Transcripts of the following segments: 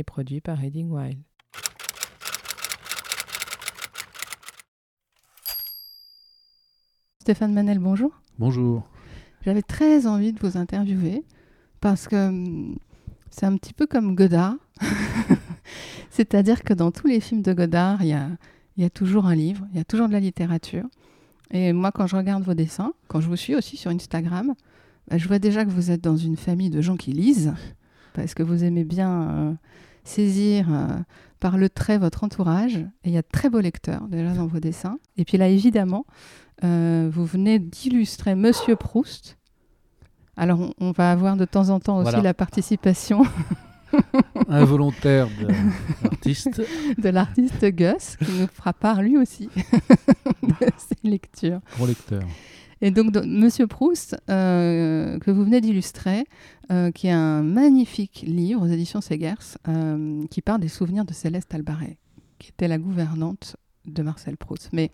et produit par Reading Wild. Stéphane Manel, bonjour. Bonjour. J'avais très envie de vous interviewer parce que hum, c'est un petit peu comme Godard. C'est-à-dire que dans tous les films de Godard, il y a, il y a toujours un livre, il y a toujours de la littérature. Et moi, quand je regarde vos dessins, quand je vous suis aussi sur Instagram, bah, je vois déjà que vous êtes dans une famille de gens qui lisent, parce que vous aimez bien euh, saisir euh, par le trait votre entourage. Et il y a de très beaux lecteurs déjà dans vos dessins. Et puis là, évidemment, euh, vous venez d'illustrer Monsieur Proust. Alors, on, on va avoir de temps en temps aussi Voilà. la participation Involontaire de l'artiste. de l'artiste Gus, qui nous fera part lui aussi de ses lectures. Gros lecteur. Et donc, Monsieur Proust, euh, que vous venez d'illustrer, euh, qui est un magnifique livre aux éditions Segers, euh, qui parle des souvenirs de Céleste Albaret, qui était la gouvernante de Marcel Proust. Mais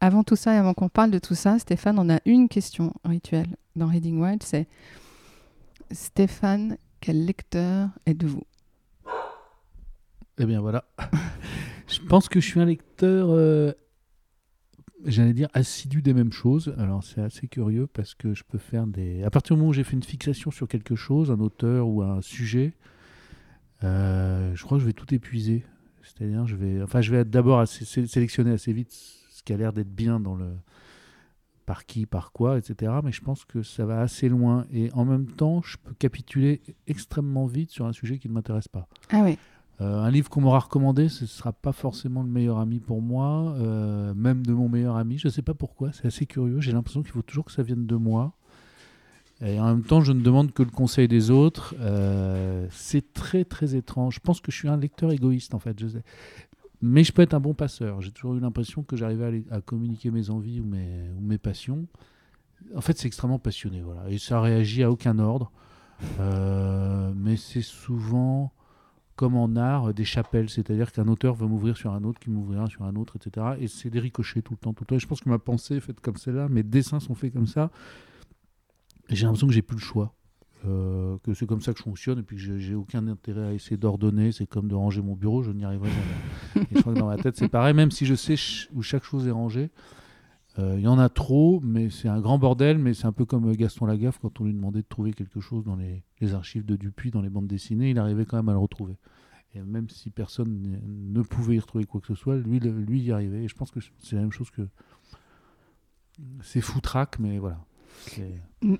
avant tout ça et avant qu'on parle de tout ça, Stéphane, on a une question rituelle dans Reading Wild, c'est Stéphane, quel lecteur êtes-vous? Eh bien voilà. je pense que je suis un lecteur, j'allais dire, assidu des mêmes choses. Alors c'est assez curieux parce que je peux faire des... À partir du moment où j'ai fait une fixation sur quelque chose, un auteur ou un sujet, euh, je crois que je vais tout épuiser. C'est-à-dire, je vais, enfin, je vais d'abord sélectionner assez vite ce qui a l'air d'être bien dans le par qui, par quoi, etc. Mais je pense que ça va assez loin et en même temps, je peux capituler extrêmement vite sur un sujet qui ne m'intéresse pas. Ah oui, Euh, un livre qu'on m'aura recommandé, ce ne sera pas forcément le meilleur ami pour moi, euh, même de mon meilleur ami. Je ne sais pas pourquoi, c'est assez curieux. J'ai l'impression qu'il faut toujours que ça vienne de moi. Et en même temps, je ne demande que le conseil des autres. Euh, c'est très, très étrange. Je pense que je suis un lecteur égoïste, en fait. Mais je peux être un bon passeur. J'ai toujours eu l'impression que j'arrivais à, communiquer mes envies ou mes, ou mes passions. En fait, c'est extrêmement passionné. Voilà. Et ça réagit à aucun ordre. Mais c'est souvent comme en art, euh, des chapelles, c'est-à-dire qu'un auteur veut m'ouvrir sur un autre, qui m'ouvrira sur un autre, etc. Et c'est des ricochets tout le temps, tout le temps. Et je pense que ma pensée est faite comme celle-là, mes dessins sont faits comme ça. J'ai l'impression que j'ai plus le choix, euh, que c'est comme ça que je fonctionne, et puis que j'ai- aucun intérêt à essayer d'ordonner. C'est comme de ranger mon bureau, je n'y arriverai jamais. et je crois que dans ma tête, c'est pareil, même si je sais où chaque chose est rangée. Euh, Il y en a trop, mais c'est un grand bordel. Mais c'est un peu comme Gaston Lagaffe quand on lui demandait de trouver quelque chose dans les, les archives de Dupuis, dans les bandes dessinées, il arrivait quand même à le retrouver. Et même si personne ne pouvait y retrouver quoi que ce soit, lui, lui y arrivait. Et je pense que c'est la même chose que. C'est foutraque, mais voilà.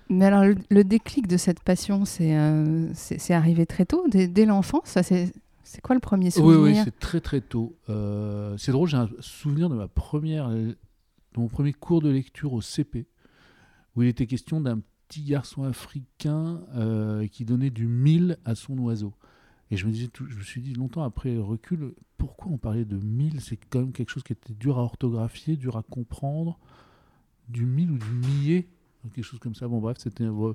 Mais alors, le, le déclic de cette passion, c'est euh, arrivé très tôt, dès, dès l'enfance. C'est quoi le premier Oui, souvenir? oui, c'est très très tôt. Euh, c'est drôle, j'ai un souvenir de ma première, de mon premier cours de lecture au CP, où il était question d'un petit garçon africain euh, qui donnait du mille à son oiseau. Et je me disais, je me suis dit longtemps après le recul, pourquoi on parlait de mille C'est quand même quelque chose qui était dur à orthographier, dur à comprendre, du mille ou du millet, quelque chose comme ça. Bon bref, c'était, euh,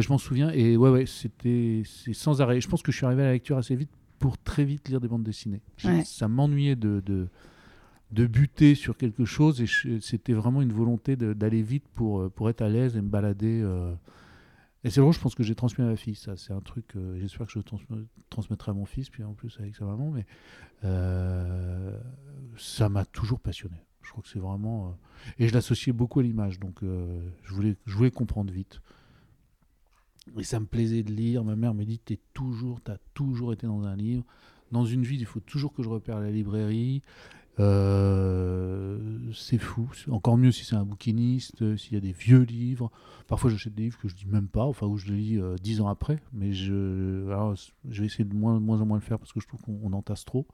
je m'en souviens et ouais ouais, c'était c'est sans arrêt. Je pense que je suis arrivé à la lecture assez vite pour très vite lire des bandes dessinées. Ouais. Ça m'ennuyait de, de, de buter sur quelque chose et c'était vraiment une volonté d'aller vite pour, euh, pour être à l'aise et me balader. euh. Et c'est drôle, je pense que j'ai transmis à ma fille ça. C'est un truc, euh, j'espère que je transme- transmettrai à mon fils, puis en plus avec sa maman, mais ça m'a toujours passionné. Je crois que c'est vraiment. Et je l'associais beaucoup à l'image, donc je, voulais, je voulais comprendre vite. Et ça me plaisait de lire. Ma mère me dit T'es toujours, t'as toujours été dans un livre. Dans une ville, il faut toujours que je repère la librairie. Euh, c'est fou. Encore mieux si c'est un bouquiniste, euh, s'il y a des vieux livres. Parfois, j'achète des livres que je lis même pas, enfin, où je les lis euh, dix ans après. Mais je, vais essayer de moins, en moins le faire parce que je trouve qu'on on entasse trop.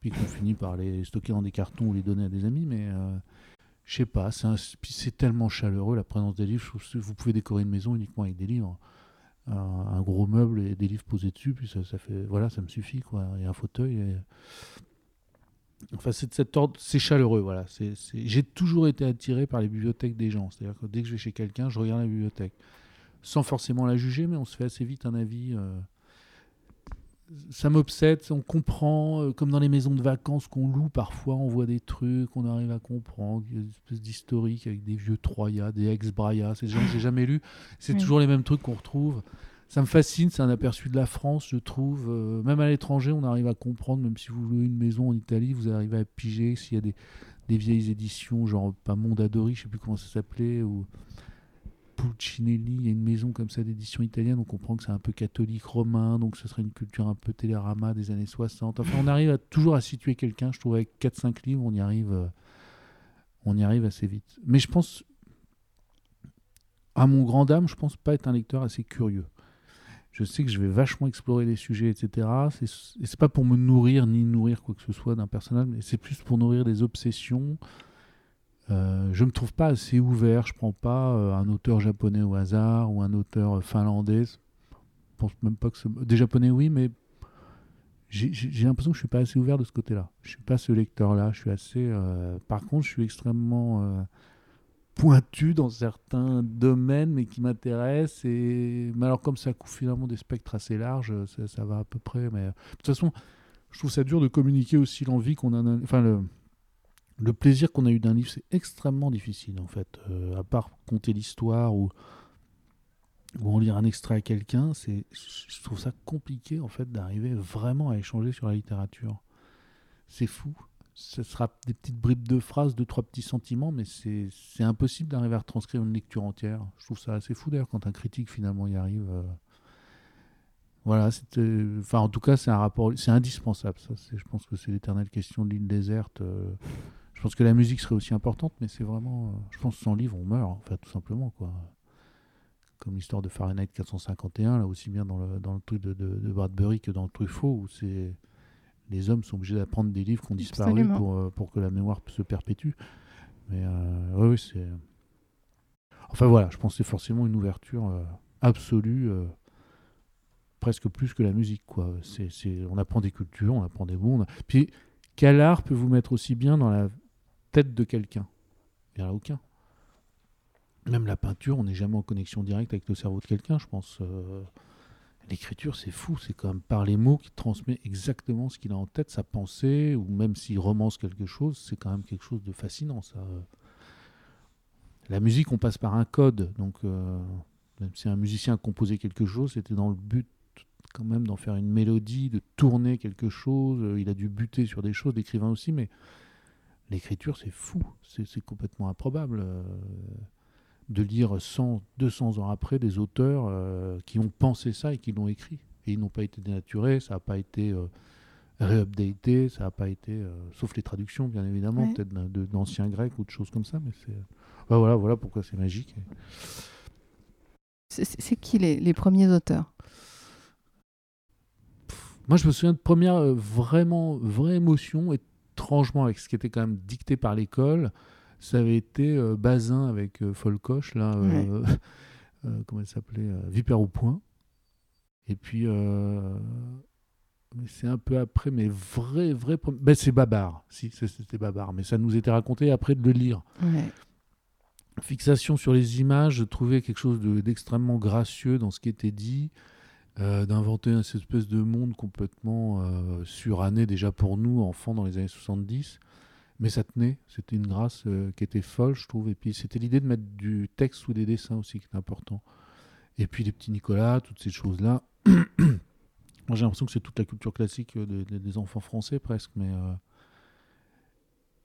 Puis qu'on finit par les stocker dans des cartons ou les donner à des amis. Mais euh, je sais pas, c'est tellement chaleureux la présence des livres. Vous pouvez décorer une maison uniquement avec des livres. un, gros meuble et des livres posés dessus, puis ça, fait, voilà, ça me suffit, quoi. Et un fauteuil. Enfin, c'est de cet ordre, c'est chaleureux, voilà. C'est, J'ai toujours été attiré par les bibliothèques des gens. C'est-à-dire que dès que je vais chez quelqu'un, je regarde la bibliothèque. Sans forcément la juger, mais on se fait assez vite un avis. euh, Ça m'obsède, on comprend, euh, comme dans les maisons de vacances qu'on loue parfois, on voit des trucs, on arrive à comprendre, il y a une espèce d'historique avec des vieux Troya, des ex-Braya, c'est des gens que j'ai jamais lus, c'est Oui. toujours les mêmes trucs qu'on retrouve. Ça me fascine, c'est un aperçu de la France, je trouve. Euh, même à l'étranger, on arrive à comprendre, même si vous louez une maison en Italie, vous arrivez à piger s'il y a des, vieilles éditions, genre pas Mondadori, je sais plus comment ça s'appelait, ou Pulcinelli, il y a une maison comme ça d'édition italienne, on comprend que c'est un peu catholique romain, donc ce serait une culture un peu télérama des années 60. Enfin, on arrive toujours à situer quelqu'un, je trouve, avec 4-5 livres, on y arrive, euh, on y arrive assez vite. Mais je pense, à mon grand dame, je pense pas être un lecteur assez curieux. Je sais que je vais vachement explorer les sujets, etc. Et c'est pas pour me nourrir ni nourrir quoi que ce soit d'un personnage, mais c'est plus pour nourrir des obsessions. Euh, je me trouve pas assez ouvert. Je prends pas euh, un auteur japonais au hasard ou un auteur euh, finlandais. Je pense même pas que ce... des japonais oui, mais j'ai- l'impression que je suis pas assez ouvert de ce côté-là. Je suis pas ce lecteur-là. Je suis assez. euh, Par contre, je suis extrêmement pointu dans certains domaines, mais qui m'intéressent. Et mais alors comme ça couvre finalement des spectres assez larges, ça, va à peu près. Mais euh, de toute façon, je trouve ça dur de communiquer aussi l'envie qu'on a. Enfin le plaisir qu'on a eu d'un livre, c'est extrêmement difficile en fait. Euh, à part conter l'histoire ou, ou en lire un extrait à quelqu'un, c'est, je trouve ça compliqué en fait d'arriver vraiment à échanger sur la littérature. C'est fou. Ce sera des petites bribes de phrases, deux trois petits sentiments, mais c'est, impossible d'arriver à retranscrire une lecture entière. Je trouve ça assez fou d'ailleurs quand un critique finalement y arrive. euh. Voilà, euh, enfin en tout cas c'est un rapport, c'est indispensable. Ça, je pense que c'est l'éternelle question de l'île déserte. euh. Je pense que la musique serait aussi importante, mais c'est vraiment. je pense que sans livre, on meurt, enfin, tout simplement. quoi. Comme l'histoire de Fahrenheit 451, là aussi bien dans le, dans le truc de, de, de Bradbury que dans le Truffaut, où c'est. Les hommes sont obligés d'apprendre des livres qui ont disparu Absolument. pour, euh, pour que la mémoire se perpétue. Mais euh, oui, c'est. Enfin voilà, je pense que c'est forcément une ouverture euh, absolue, presque plus que la musique. Quoi. C'est, c'est- on apprend des cultures, on apprend des a- Puis quel art peut vous mettre aussi bien dans la tête de quelqu'un? Il n'y en a aucun. Même la peinture, on n'est jamais en connexion directe avec le cerveau de quelqu'un, je pense. euh, L'écriture, c'est fou, c'est quand même par les mots qui transmet exactement ce qu'il a en tête, sa pensée, ou même s'il romance quelque chose, c'est quand même quelque chose de fascinant, ça. La musique, on passe par un code, donc euh, même si un musicien a composé quelque chose, c'était dans le but quand même d'en faire une mélodie, de tourner quelque chose. Euh, Il a dû buter sur des choses, l'écrivain aussi, mais l'écriture, c'est fou, c'est c'est complètement improbable. euh, de lire 100, 200 ans après des auteurs euh, qui ont pensé ça et qui l'ont écrit. Et ils n'ont pas été dénaturés, ça n'a pas été euh, réupdaté, ça n'a pas été, euh, sauf les traductions bien évidemment, Ouais. peut-être d'anciens grecs ou de choses comme ça, mais c'est... Ouais, voilà, voilà pourquoi c'est magique. C'est qui les, les premiers auteurs? Moi, je me souviens de première euh, vraiment vraie émotion, étrangement avec ce qui était quand même dicté par l'école. Ça avait été euh, Bazin avec euh, Folcoche, là, euh, euh, comment elle s'appelait Vipère au point. Et puis, c'est un peu après, mais vrai, vrai. Ben, c'est Babar, si, c'était Babar, mais ça nous était raconté après de le lire. Ouais. Fixation sur les images, je trouvais quelque chose de- d'extrêmement gracieux dans ce qui était dit, euh, d'inventer une espèce de monde complètement euh, suranné déjà pour nous, enfants, dans les années 70. Mais ça tenait, c'était une grâce euh, qui était folle, je trouve. Et puis c'était l'idée de mettre du texte ou des dessins aussi qui était important. Et puis les petits Nicolas, toutes ces choses-là. Moi j'ai l'impression que c'est toute la culture classique euh, de- de- des enfants français presque. Mais, euh,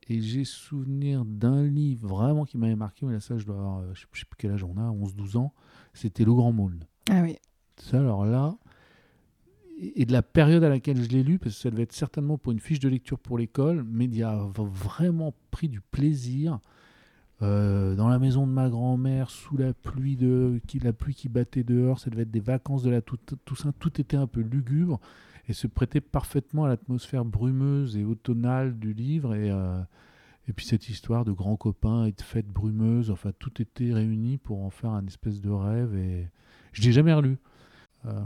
Et j'ai souvenir d'un livre vraiment qui m'avait marqué, mais là ça je dois avoir, je sais plus quel âge on a, 11-12 ans. C'était Le Grand Môle. Ah oui. Ça, alors là, et de la période à laquelle je l'ai lu, parce que ça devait être certainement pour une fiche de lecture pour l'école, mais il y vraiment pris du plaisir. euh, dans la maison de ma grand-mère, sous la pluie, de, qui, la pluie qui battait dehors, ça devait être des vacances de la Toussaint, tout était un peu lugubre et se prêtait parfaitement à l'atmosphère brumeuse et automnale du livre. Et, euh, et puis cette histoire de grands copains et de fêtes brumeuses, enfin tout était réuni pour en faire un espèce de rêve. Et je l'ai jamais relu. Euh,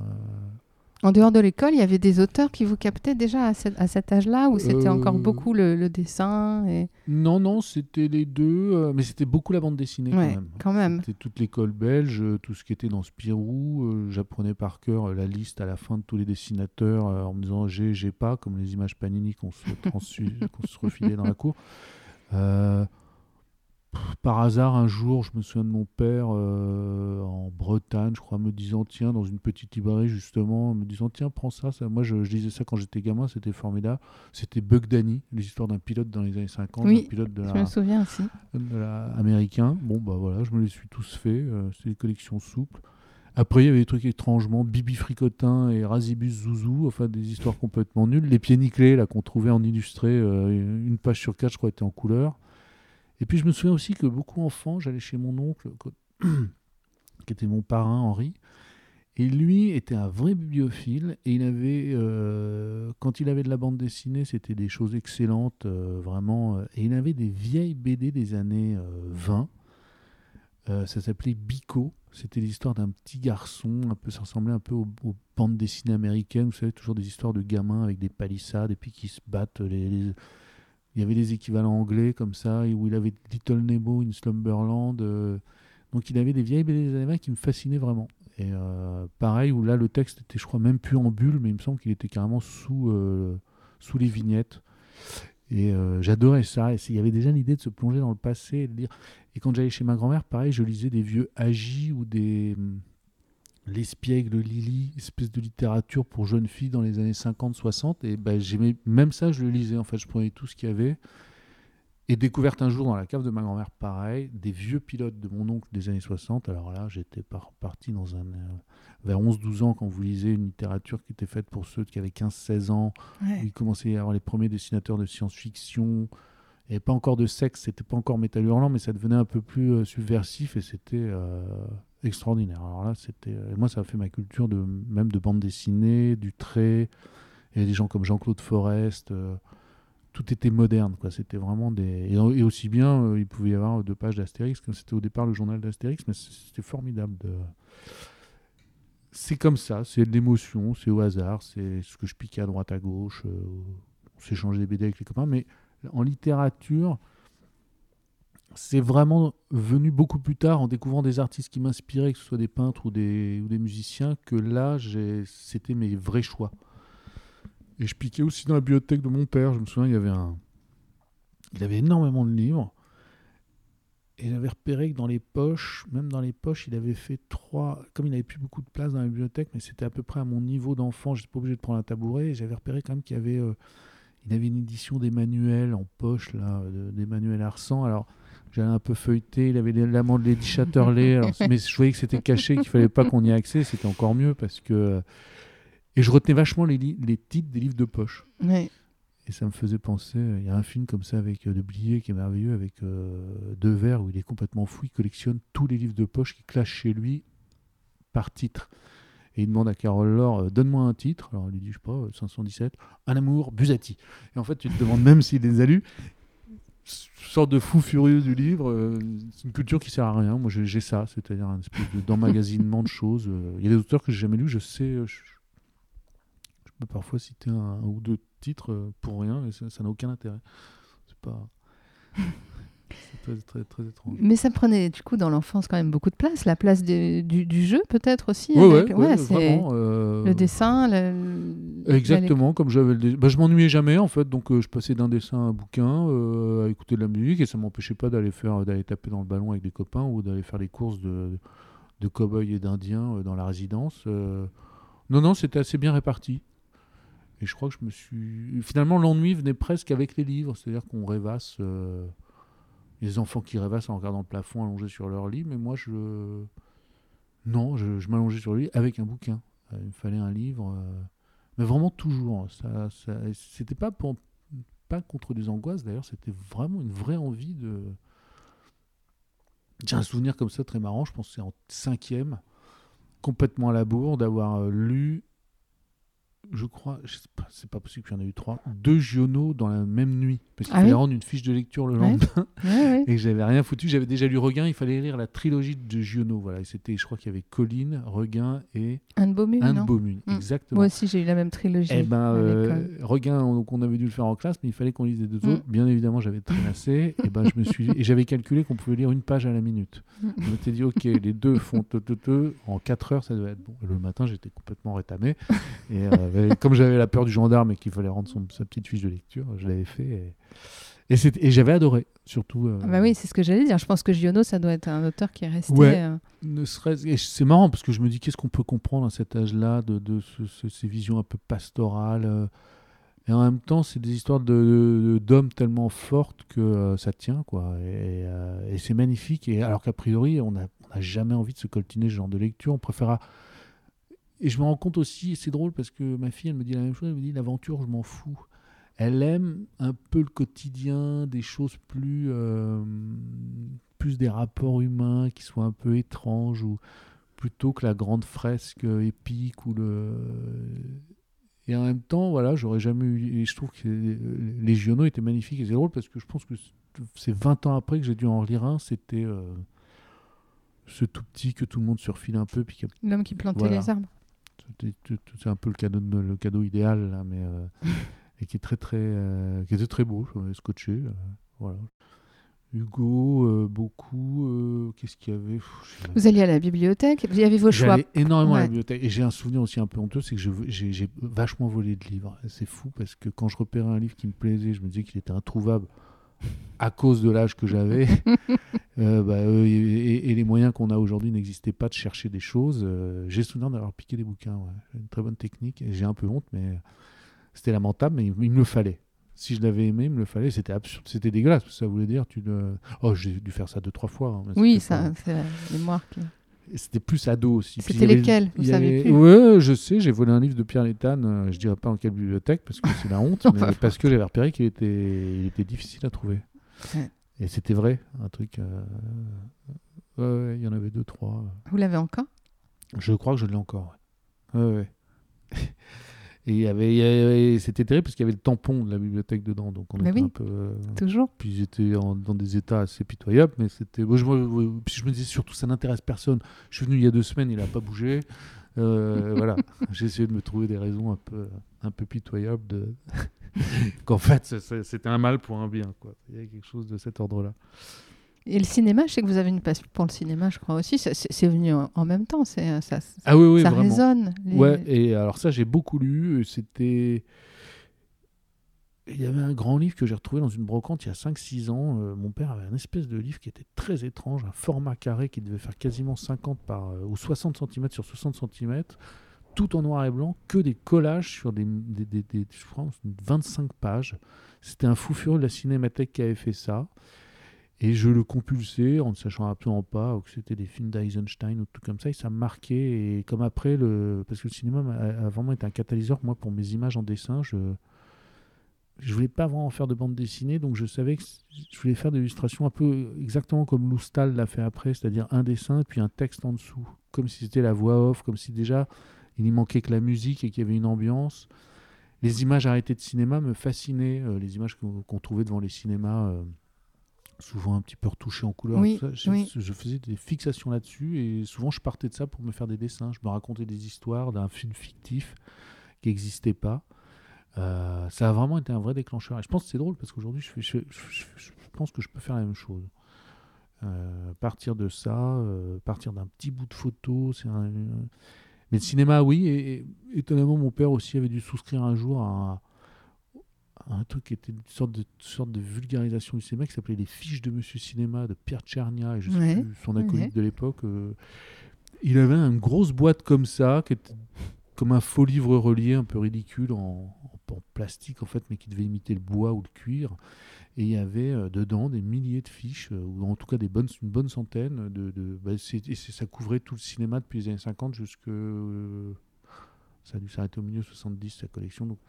En dehors de l'école, il y avait des auteurs qui vous captaient déjà à, cet- à cet âge-là, ou c'était Euh, encore beaucoup le, le dessin et... Non, non, c'était les deux, euh, mais c'était beaucoup la bande dessinée Ouais, quand même. C'était toute l'école belge, euh, tout ce qui était dans Spirou. euh, J'apprenais par cœur la liste à la fin de tous les dessinateurs en me disant j'ai, j'ai pas, comme les images Panini qu'on se, qu'on se refilait dans la cour. Par hasard, un jour, je me souviens de mon père euh, en Bretagne, je crois, me disant tiens, dans une petite librairie justement, me disant tiens, prends ça. ça. Moi, je, je lisais ça quand j'étais gamin, c'était formidable. C'était Bug Danny, l'histoire d'un pilote dans les années 50, Oui, un pilote de Je la, me souviens aussi. de la- américain. Bon, bah voilà, je me les suis tous faits. euh, C'était des collections souples. Après, il y avait des trucs étrangement, Bibi Fricotin et Razibus Zouzou, enfin des histoires complètement nulles. Les pieds nickelés, là, qu'on trouvait en illustré, euh, une page sur quatre, je crois, était en couleur. Et puis, je me souviens aussi que beaucoup enfants, j'allais chez mon oncle, qui était mon parrain, Henri, et lui était un vrai bibliophile, et il avait, euh, quand il avait de la bande dessinée, c'était des choses excellentes, euh, vraiment, euh, et il avait des vieilles BD des années euh, 20, euh, ça s'appelait Bico. C'était l'histoire d'un petit garçon, un peu, ça ressemblait un peu aux, bandes dessinées américaines. Vous savez, toujours des histoires de gamins avec des palissades et puis qui se battent. Les- Il y avait des équivalents anglais comme ça, où il avait Little Nemo in Slumberland. euh, Donc il avait des vieilles BD des années 20 qui me fascinaient vraiment. Euh, pareil, où là le texte était, je crois, même plus en bulle, mais il me semble qu'il était carrément sous, euh, sous les vignettes. Et j'adorais ça. Et il y avait déjà l'idée de se plonger dans le passé et de lire. Et quand j'allais chez ma grand-mère, pareil, je lisais des vieux Agi ou des L'Espiègle, Lily, espèce de littérature pour jeunes filles dans les années 50-60. Et ben, j'aimais même ça, je le lisais. En fait, je prenais tout ce qu'il y avait. Et découverte un jour dans la cave de ma grand-mère, pareil, des vieux pilotes de mon oncle des années 60. Alors là, j'étais par- parti dans un. euh, vers 11-12 ans, quand vous lisez une littérature qui était faite pour ceux qui avaient 15-16 ans, où Ouais. il commençait à y avoir les premiers dessinateurs de science-fiction. Il n'y avait pas encore de sexe, c'était pas encore métal hurlant, mais ça devenait un peu plus euh, subversif et c'était euh, extraordinaire. Alors là, c'était. euh, moi, ça a fait ma culture de même de bande dessinée, du trait. Il y avait des gens comme Jean-Claude Forest. euh, tout était moderne, quoi. C'était vraiment des. Et, aussi bien, euh, il pouvait y avoir deux pages d'Astérix, comme c'était au départ le journal d'Astérix, mais c'était formidable de. C'est comme ça, c'est de l'émotion, c'est au hasard, c'est ce que je piquais à droite à gauche, on s'échangeait des BD avec les copains, mais en littérature, c'est vraiment venu beaucoup plus tard en découvrant des artistes qui m'inspiraient, que ce soit des peintres ou des, ou des musiciens, que là, c'était mes vrais choix. Et je piquais aussi dans la bibliothèque de mon père. Je me souviens, il y avait un. Il avait énormément de livres. Et j'avais repéré que dans les poches, même dans les poches, il avait fait trois. Comme il n'avait plus beaucoup de place dans la bibliothèque, mais c'était à peu près à mon niveau d'enfant, j'étais pas obligé de prendre un tabouret. Et j'avais repéré quand même qu'il y avait. euh, il avait une édition d'Emmanuel en poche, là, de- d'Emmanuel Arsan. Alors, j'allais un peu feuilleter. Il avait l'amant de Lady Chatterley. alors, mais je voyais que c'était caché, qu'il fallait pas qu'on y ait accès. C'était encore mieux parce que. Et je retenais vachement les, les titres des livres de poche. Et ça me faisait penser, euh, il y a un film comme ça avec euh, de Blier qui est merveilleux, avec euh, Devers, où il est complètement fou, il collectionne tous les livres de poche qu'il classe chez lui par titre. Et il demande à Carole Laure, euh, donne-moi un titre. Alors elle lui dit, je sais pas, euh, 517, Un amour, Busati. Et en fait, tu te demandes même s'il les a lus. Sorte de fou furieux du livre. euh, c'est une culture qui sert à rien. Moi, j'ai ça, c'est-à-dire un espèce de- d'emmagasinement de choses. euh. Il y a des auteurs que j'ai jamais lus, je sais. euh, je, je peux parfois citer un, un ou deux titres pour rien et ça n'a aucun intérêt. C'est pas. Très, très, très étrange. Mais ça prenait du coup dans l'enfance quand même beaucoup de place, la place du, du jeu peut-être aussi. Ouais, avec- ouais, ouais, c'est vraiment. euh, Le dessin, le- Exactement, comme j'avais le. Bah, je m'ennuyais jamais en fait, donc euh, je passais d'un dessin à un bouquin, euh, à écouter de la musique et ça m'empêchait pas d'aller faire, d'aller taper dans le ballon avec des copains ou d'aller faire les courses de, de cow-boys et d'indiens euh, dans la résidence. Non, non, c'était assez bien réparti. Et je crois que je me suis. Finalement, l'ennui venait presque avec les livres, c'est-à-dire qu'on rêvasse. Les enfants qui rêvassent en regardant le plafond allongé sur leur lit, mais moi je. Non, je, m'allongeais sur le lit avec un bouquin. Il me fallait un livre. Mais vraiment toujours. Ça, ça, c'était pas, pour, pas contre des angoisses, d'ailleurs, c'était vraiment une vraie envie de. J'ai un souvenir comme ça très marrant, je pense que c'est en cinquième, complètement à la bourre, d'avoir euh, lu je crois, c'est pas possible qu'il y en ait eu trois, deux Giono dans la même nuit. Parce qu'il Ah fallait oui rendre une fiche de lecture le Ouais. lendemain Ouais, ouais. et que j'avais rien foutu. J'avais déjà lu Regain, il fallait lire la trilogie de Giono. Voilà, et c'était, je crois qu'il y avait Colline, Regain et Anne Beaumune, Anne Beaumune. Mm. Exactement. Moi aussi, j'ai eu la même trilogie. Eh ben, euh. Regain, on, donc on avait dû le faire en classe, mais il fallait qu'on lise les deux autres. Bien évidemment, j'avais trénassé. et ben, je me suis et j'avais calculé qu'on pouvait lire une page à la minute. Mm. Je m'étais dit, ok, les deux font te, te, te, en 4 heures, ça doit être bon. Et le matin, j'étais complètement rétamé. Et euh, comme j'avais la peur du gendarme et qu'il fallait rendre son, sa petite fiche de lecture, je l'avais fait. Et, et, c'était- et j'avais adoré, surtout. euh, Ah bah oui, c'est ce que j'allais dire. Je pense que Giono, ça doit être un auteur qui est resté. Ouais. euh, ne serait et c'est marrant parce que je me dis qu'est-ce qu'on peut comprendre à cet âge-là de, de ce- ce- ces visions un peu pastorales euh, et en même temps c'est des histoires de- de- d'hommes tellement fortes que euh, ça tient quoi et, et c'est magnifique et alors qu'a priori on n'a on jamais envie de se coltiner ce genre de lecture on préférera et je me rends compte aussi c'est drôle parce que ma fille elle me dit la même chose elle me dit l'aventure je m'en fous elle aime un peu le quotidien, des choses plus, euh, plus des rapports humains qui soient un peu étranges, ou plutôt que la grande fresque épique ou le. Et en même temps, voilà, j'aurais jamais eu. Et je trouve que les Giono étaient magnifiques et c'est drôle parce que je pense que c'est 20 ans après que j'ai dû en relire un. C'était euh, ce tout petit que tout le monde surfile un peu. Puis L'homme qui plantait Voilà. les arbres. C'est un peu le cadeau, de- le cadeau idéal, là, mais. euh, et qui est très, très. euh, qui était très beau, je l'avais scotché. euh, voilà. Hugo, euh, beaucoup. euh, Qu'est-ce qu'il y avait? Vous alliez à la bibliothèque, vous y avez vos choix. Énormément à la bibliothèque. Et j'ai un souvenir aussi un peu honteux, c'est que j'ai vachement volé de livres. C'est fou parce que quand je repérais un livre qui me plaisait, je me disais qu'il était introuvable à cause de l'âge que j'avais. Euh, bah, euh, et, les moyens qu'on a aujourd'hui n'existaient pas de chercher des choses. Euh, j'ai souvenir d'avoir piqué des bouquins. ouais. Une très bonne technique. J'ai un peu honte, mais c'était lamentable, mais il, il me le fallait. Si je l'avais aimé, il me le fallait. C'était absurde, c'était dégueulasse. Ça voulait dire, tu le... Oh, j'ai dû faire ça deux, trois fois. hein, Oui, ça, c'est la mémoire qui. C'était plus ado aussi. C'était lesquels Vous savez avait- plus? Ouais, je sais, j'ai volé un livre de Pierre Létane, je dirais pas en quelle bibliothèque parce que c'est la honte, On mais parce que j'avais repéré qu'il était, il était difficile à trouver. Ouais. Et c'était vrai, un truc. euh, ouais, ouais, il y en avait deux, trois. Vous l'avez encore? Je crois que je l'ai encore. Ouais. Et il y avait, il c'était terrible parce qu'il y avait le tampon de la bibliothèque dedans, donc on Mais était oui. un peu. euh, Toujours puis en- dans des états assez pitoyables, mais c'était. Moi, je, me- puis je me disais surtout, ça n'intéresse personne. Je suis venu il y a deux semaines, il n'a pas bougé. Euh, voilà, j'ai essayé de me trouver des raisons un peu, un peu pitoyables de. Qu'en fait, c'était un mal pour un bien, quoi. Il y a quelque chose de cet ordre-là. Et le cinéma, je sais que vous avez une passion pour le cinéma, je crois aussi. C'est venu en, même temps. C'est ça, ça, Ah oui, oui, ça vraiment. résonne. les- Ouais, et alors ça, j'ai beaucoup lu. C'était. Il y avait un grand livre que j'ai retrouvé dans une brocante il y a 5-6 ans. Euh, mon père avait un espèce de livre qui était très étrange, un format carré qui devait faire quasiment 50 par, euh, ou 60 cm sur 60 cm, tout en noir et blanc, que des collages sur des, des, des- je crois, 25 pages. C'était un fou furieux de la cinémathèque qui avait fait ça. Et je le compulsais en ne sachant absolument pas que c'était des films d'Eisenstein ou tout comme ça. Et ça me marquait. Et comme après, le... parce que le cinéma m'a- a vraiment été un catalyseur, moi, pour mes images en dessin. Je je voulais pas vraiment faire de bande dessinée, donc je savais que je voulais faire des illustrations un peu exactement comme Loustal l'a fait après, c'est-à-dire un dessin et puis un texte en dessous, comme si c'était la voix off, comme si déjà il n'y manquait que la musique et qu'il y avait une ambiance. Les images arrêtées de cinéma me fascinaient, euh, les images qu'on trouvait devant les cinémas, euh, souvent un petit peu retouchées en couleur. Oui, je, oui. je faisais des fixations là-dessus et souvent je partais de ça pour me faire des dessins. Je me racontais des histoires d'un film fictif qui n'existait pas. Euh, ça a vraiment été un vrai déclencheur. Et je pense que c'est drôle parce qu'aujourd'hui, je, je, pense que je peux faire la même chose. Partir de ça, partir d'un petit bout de photo. C'est un- Mais le cinéma, oui. Et, et étonnamment, mon père aussi avait dû souscrire un jour à un, à un truc qui était une sorte de, sorte de vulgarisation du cinéma qui s'appelait Les fiches de Monsieur Cinéma de Pierre Tchernia et je sais plus son acolyte ouais. de l'époque. euh, il avait une grosse boîte comme ça, qui était comme un faux livre relié, un peu ridicule, en, en- en plastique en fait, mais qui devait imiter le bois ou le cuir. Et il y avait euh, dedans des milliers de fiches, euh, ou en tout cas des bonnes, une bonne centaine. De, bah, ça couvrait tout le cinéma depuis les années 50 jusque. euh, ça a dû s'arrêter au milieu 70, sa collection. Donc,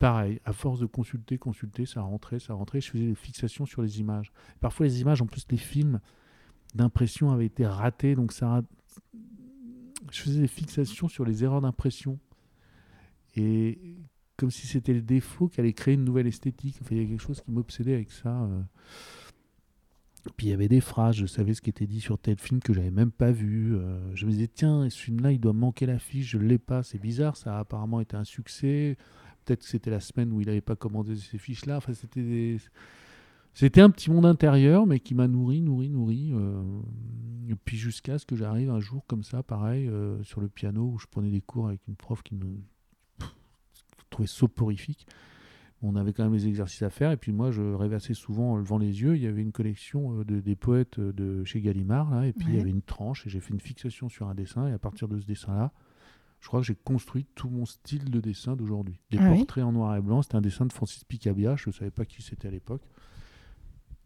pareil, à force de consulter, consulter, ça rentrait, ça rentrait. Je faisais des fixations sur les images. Parfois, les images, en plus, les films d'impression avaient été ratés, donc ça. Je faisais des fixations sur les erreurs d'impression. et comme si c'était le défaut qui allait créer une nouvelle esthétique. Il y a quelque chose qui m'obsédait avec ça. euh. Puis il y avait des phrases, je savais ce qui était dit sur tel film que j'avais même pas vu. euh. je me disais, tiens, ce film-là, il doit manquer l'affiche, je l'ai pas, c'est bizarre, ça a apparemment été un succès. Peut-être que c'était la semaine où il n'avait pas commandé ces fiches-là. Enfin, c'était C'était un petit monde intérieur, mais qui m'a nourri, nourri, nourri. euh, et puis jusqu'à ce que j'arrive un jour comme ça, pareil, sur le piano, où je prenais des cours avec une prof qui me trouvais soporifique. On avait quand même les exercices à faire, et puis moi, je rêvais assez souvent en levant les yeux. Il y avait une collection euh, de, des poètes euh, de chez Gallimard, là, et puis il y avait une tranche, et j'ai fait une fixation sur un dessin, et à partir de ce dessin-là, je crois que j'ai construit tout mon style de dessin d'aujourd'hui. Des Ah oui portraits en noir et blanc, c'était un dessin de Francis Picabia, je ne savais pas qui c'était à l'époque.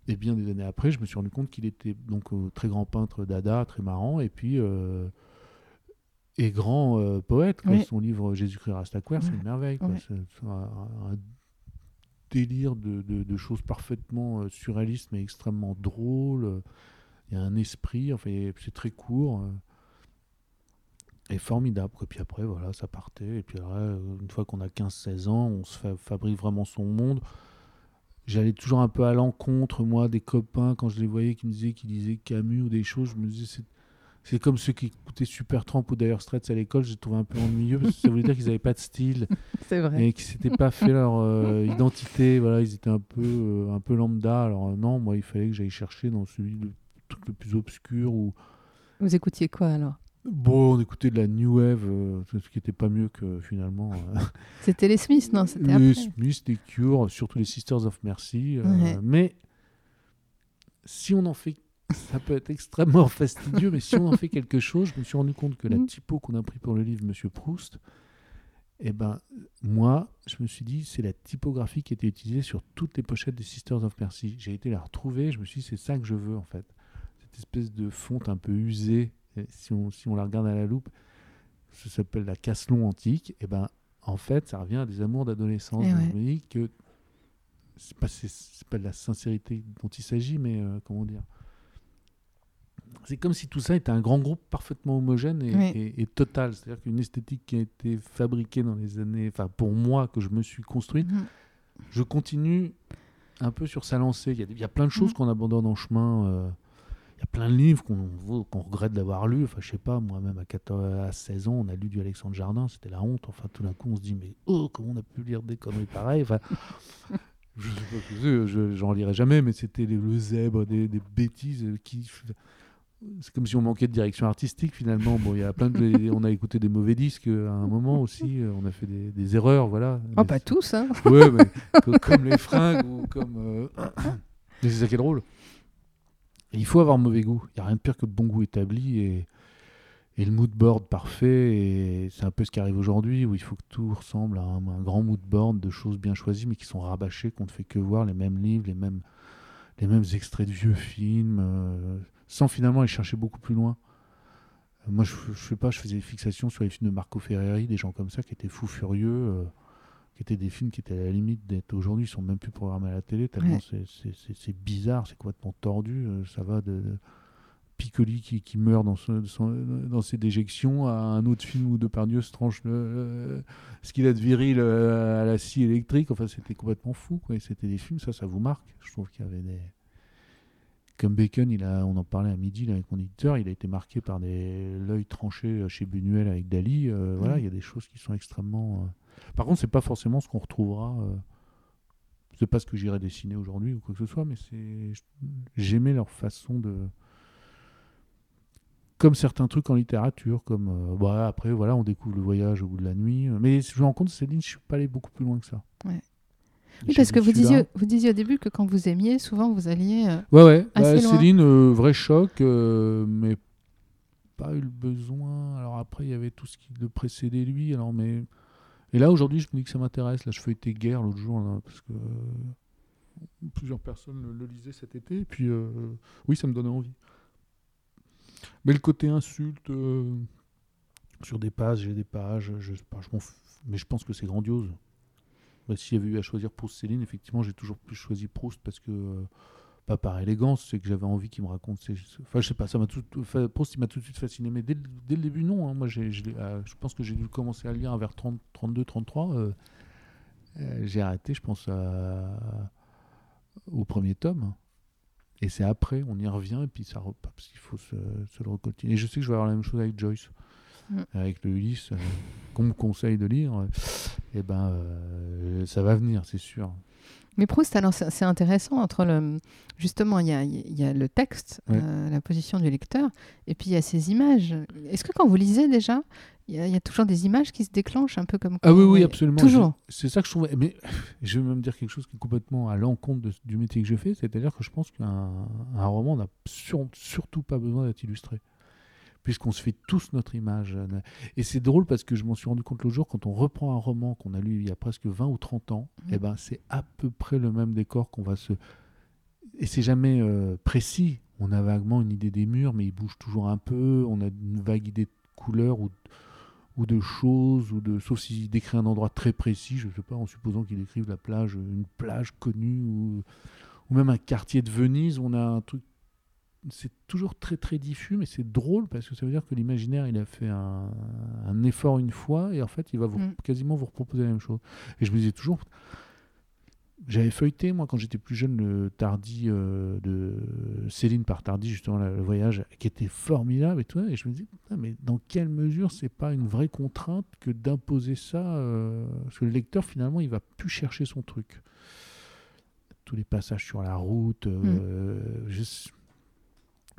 Et bien des années après, je me suis rendu compte qu'il était donc euh, très grand peintre dada, très marrant, et puis euh, et grand euh, poète. quoi. Oui. Son livre Jésus-Christ reste à c'est Ouais. une merveille. quoi. Ouais. C'est un, un délire de, de- de choses parfaitement euh, surréalistes, mais extrêmement drôles. Il y a un esprit, enfin, c'est très court. euh, et formidable. quoi. Puis après, voilà, ça partait. Et puis euh, une fois qu'on a 15-16 ans, on se fa- fabrique vraiment son monde. J'allais toujours un peu à l'encontre, moi, des copains, quand je les voyais qui me disaient qu'ils lisaient Camus ou des choses, je me disais, c'est, comme ceux qui écoutaient Supertramp ou Dire Straits à l'école, j'ai trouvé un peu ennuyeux, parce que ça voulait dire qu'ils n'avaient pas de style C'est vrai. et qu'ils s'étaient pas fait leur euh, identité, voilà, ils étaient un peu, euh, un peu lambda. Alors euh, non, moi, il fallait que j'aille chercher dans celui le truc le plus obscur ou Vous écoutiez quoi alors? Bon, on écoutait de la New Wave, euh, ce qui n'était pas mieux que finalement. C'était les Smiths, non C'était les. Smiths, les Cure, surtout les Sisters of Mercy. Ouais. Mais si on en fait, ça peut être extrêmement fastidieux, mais si on en fait quelque chose, je me suis rendu compte que la Mhm. typo qu'on a pris pour le livre Monsieur Proust, eh ben, moi, je me suis dit, c'est la typographie qui était utilisée sur toutes les pochettes des Sisters of Mercy. J'ai été la retrouver, je me suis dit, c'est ça que je veux en fait. Cette espèce de fonte un peu usée, si on, si on la regarde à la loupe, ça s'appelle la Casselon antique, et ben, en fait, ça revient à des amours d'adolescence. Eh Donc, ouais. Je me dis que c'est pas, c'est, c'est pas de la sincérité dont il s'agit, mais euh, comment dire C'est comme si tout ça était un grand groupe parfaitement homogène et, Oui. et- et total. C'est-à-dire qu'une esthétique qui a été fabriquée dans les années, enfin pour moi, que je me suis construite, Mhm. je continue un peu sur sa lancée. Il y a, des- il y a plein de choses Mhm. qu'on abandonne en chemin. euh, il y a plein de livres qu'on regrette d'avoir lus. Enfin, je sais pas, moi-même à, 14 à 16 ans, on a lu du Alexandre Jardin, c'était la honte. Enfin, tout d'un coup, on se dit, mais oh, comment on a pu lire des conneries pareilles? Enfin, je sais pas, je- je- J'en lirai jamais, mais c'était le zèbre, des, des bêtises qui. C'est comme si on manquait de direction artistique finalement. Bon, il y a plein de, on a écouté des mauvais disques euh, à un moment aussi. euh, On a fait des, des erreurs, voilà. Oh, Mais pas c'est- tous, hein Ouais, mais co- comme les fringues ou comme. euh, Mais c'est ça qui est drôle. Et il faut avoir mauvais goût. Il n'y a rien de pire que le bon goût établi et, et le mood board parfait. Et c'est un peu ce qui arrive aujourd'hui où il faut que tout ressemble à un, un grand mood board de choses bien choisies mais qui sont rabâchées, qu'on ne fait que voir les mêmes livres, les mêmes, les mêmes extraits de vieux films, euh, sans finalement aller chercher beaucoup plus loin. Euh, Moi, je, je sais pas, je faisais des fixations sur les films de Marco Ferreri, des gens comme ça qui étaient fous furieux. euh, qui étaient des films qui étaient à la limite d'être aujourd'hui, ils sont même plus programmés à la télé, tellement Ouais. c'est- bizarre, c'est complètement tordu. euh, ça va de, de Piccoli qui, qui meurt dans, son- son- dans ses déjections à un autre film où Depardieu se tranche le- ce qu'il a de viril à la scie électrique. Enfin, c'était complètement fou. C'était des films, ça, ça vous marque. Je trouve qu'il y avait des. Comme Bacon, il a, on en parlait à midi là, avec mon éditeur, il a été marqué par des l'œil tranché chez Buñuel avec Dali. euh, Voilà, il y a des choses qui sont extrêmement. euh, Par contre, c'est pas forcément ce qu'on retrouvera. euh, C'est pas ce que j'irais dessiner aujourd'hui ou quoi que ce soit, mais c'est j'aimais leur façon de comme certains trucs en littérature, comme euh, bah, après voilà, on découvre le voyage au bout de la nuit. Mais je me rends compte, Céline, je suis pas allé beaucoup plus loin que ça. Ouais. Oui, parce que vous disiez, vous disiez au début que quand vous aimiez, souvent vous alliez. euh, Ouais, ouais. Assez Bah, loin. Céline, euh, vrai choc, euh, mais pas eu le besoin. Alors après, il y avait tout ce qui le précédait lui. Alors, mais... Et là, aujourd'hui, je me dis que ça m'intéresse. Là, je feuilletais guerre l'autre jour, là, parce que euh, plusieurs personnes le, le lisaient cet été. Et puis, oui, ça me donnait envie. Mais le côté insulte, sur des pages, j'ai des pages, je, mais je pense que c'est grandiose. S'il y avait eu à choisir Proust Céline, effectivement, j'ai toujours plus choisi Proust parce que, euh, pas par élégance, c'est que j'avais envie qu'il me raconte ses. Enfin, je sais pas, ça m'a tout. enfin, Proust, il m'a tout de suite fasciné. Mais dès, le- début, non. hein. Moi, euh, je pense que j'ai dû commencer à lire vers 30, 32, 33. euh, euh, j'ai arrêté, je pense, au premier tome. Et c'est après, on y revient, et puis ça repart, parce qu'il faut se, se le recoltiner. Et je sais que je vais avoir la même chose avec Joyce, Mm. avec le Ulysse, euh, qu'on me conseille de lire. Et ben, euh, ça va venir, c'est sûr. Mais Proust, alors c'est intéressant entre le. Justement, il y a, il y a le texte, euh, la position du lecteur, et puis il y a ces images. Est-ce que quand vous lisez déjà, il y, a, il y a toujours des images qui se déclenchent un peu comme. Ah oui, oui, absolument. Toujours. C'est ça que je trouve. Mais je vais même dire quelque chose qui est complètement à l'encontre du métier que je fais, c'est-à-dire que je pense qu'un un roman n'a sur- surtout pas besoin d'être illustré. Puisqu'on se fait tous notre image. Et c'est drôle parce que je m'en suis rendu compte l'autre jour, quand on reprend un roman qu'on a lu il y a presque 20 ou 30 ans, eh ben, c'est à peu près le même décor qu'on va se. Et c'est jamais euh, précis. On a vaguement une idée des murs, mais ils bougent toujours un peu. On a une vague idée de couleur ou ou de choses, ou de, sauf s'il décrit un endroit très précis, je ne sais pas, en supposant qu'il décrive la plage, une plage connue, ou, ou même un quartier de Venise, on a un truc. C'est toujours très très diffus, mais c'est drôle parce que ça veut dire que l'imaginaire il a fait un, un effort une fois et en fait il va vous, Mm. quasiment vous proposer la même chose. Et je me disais toujours, j'avais feuilleté, moi, quand j'étais plus jeune, le Tardy euh, de Céline par Tardy, justement, la- le voyage, qui était formidable et tout. Et je me disais, mais dans quelle mesure c'est pas une vraie contrainte que d'imposer ça euh, Parce que le lecteur, finalement, il va plus chercher son truc. Tous les passages sur la route, euh, juste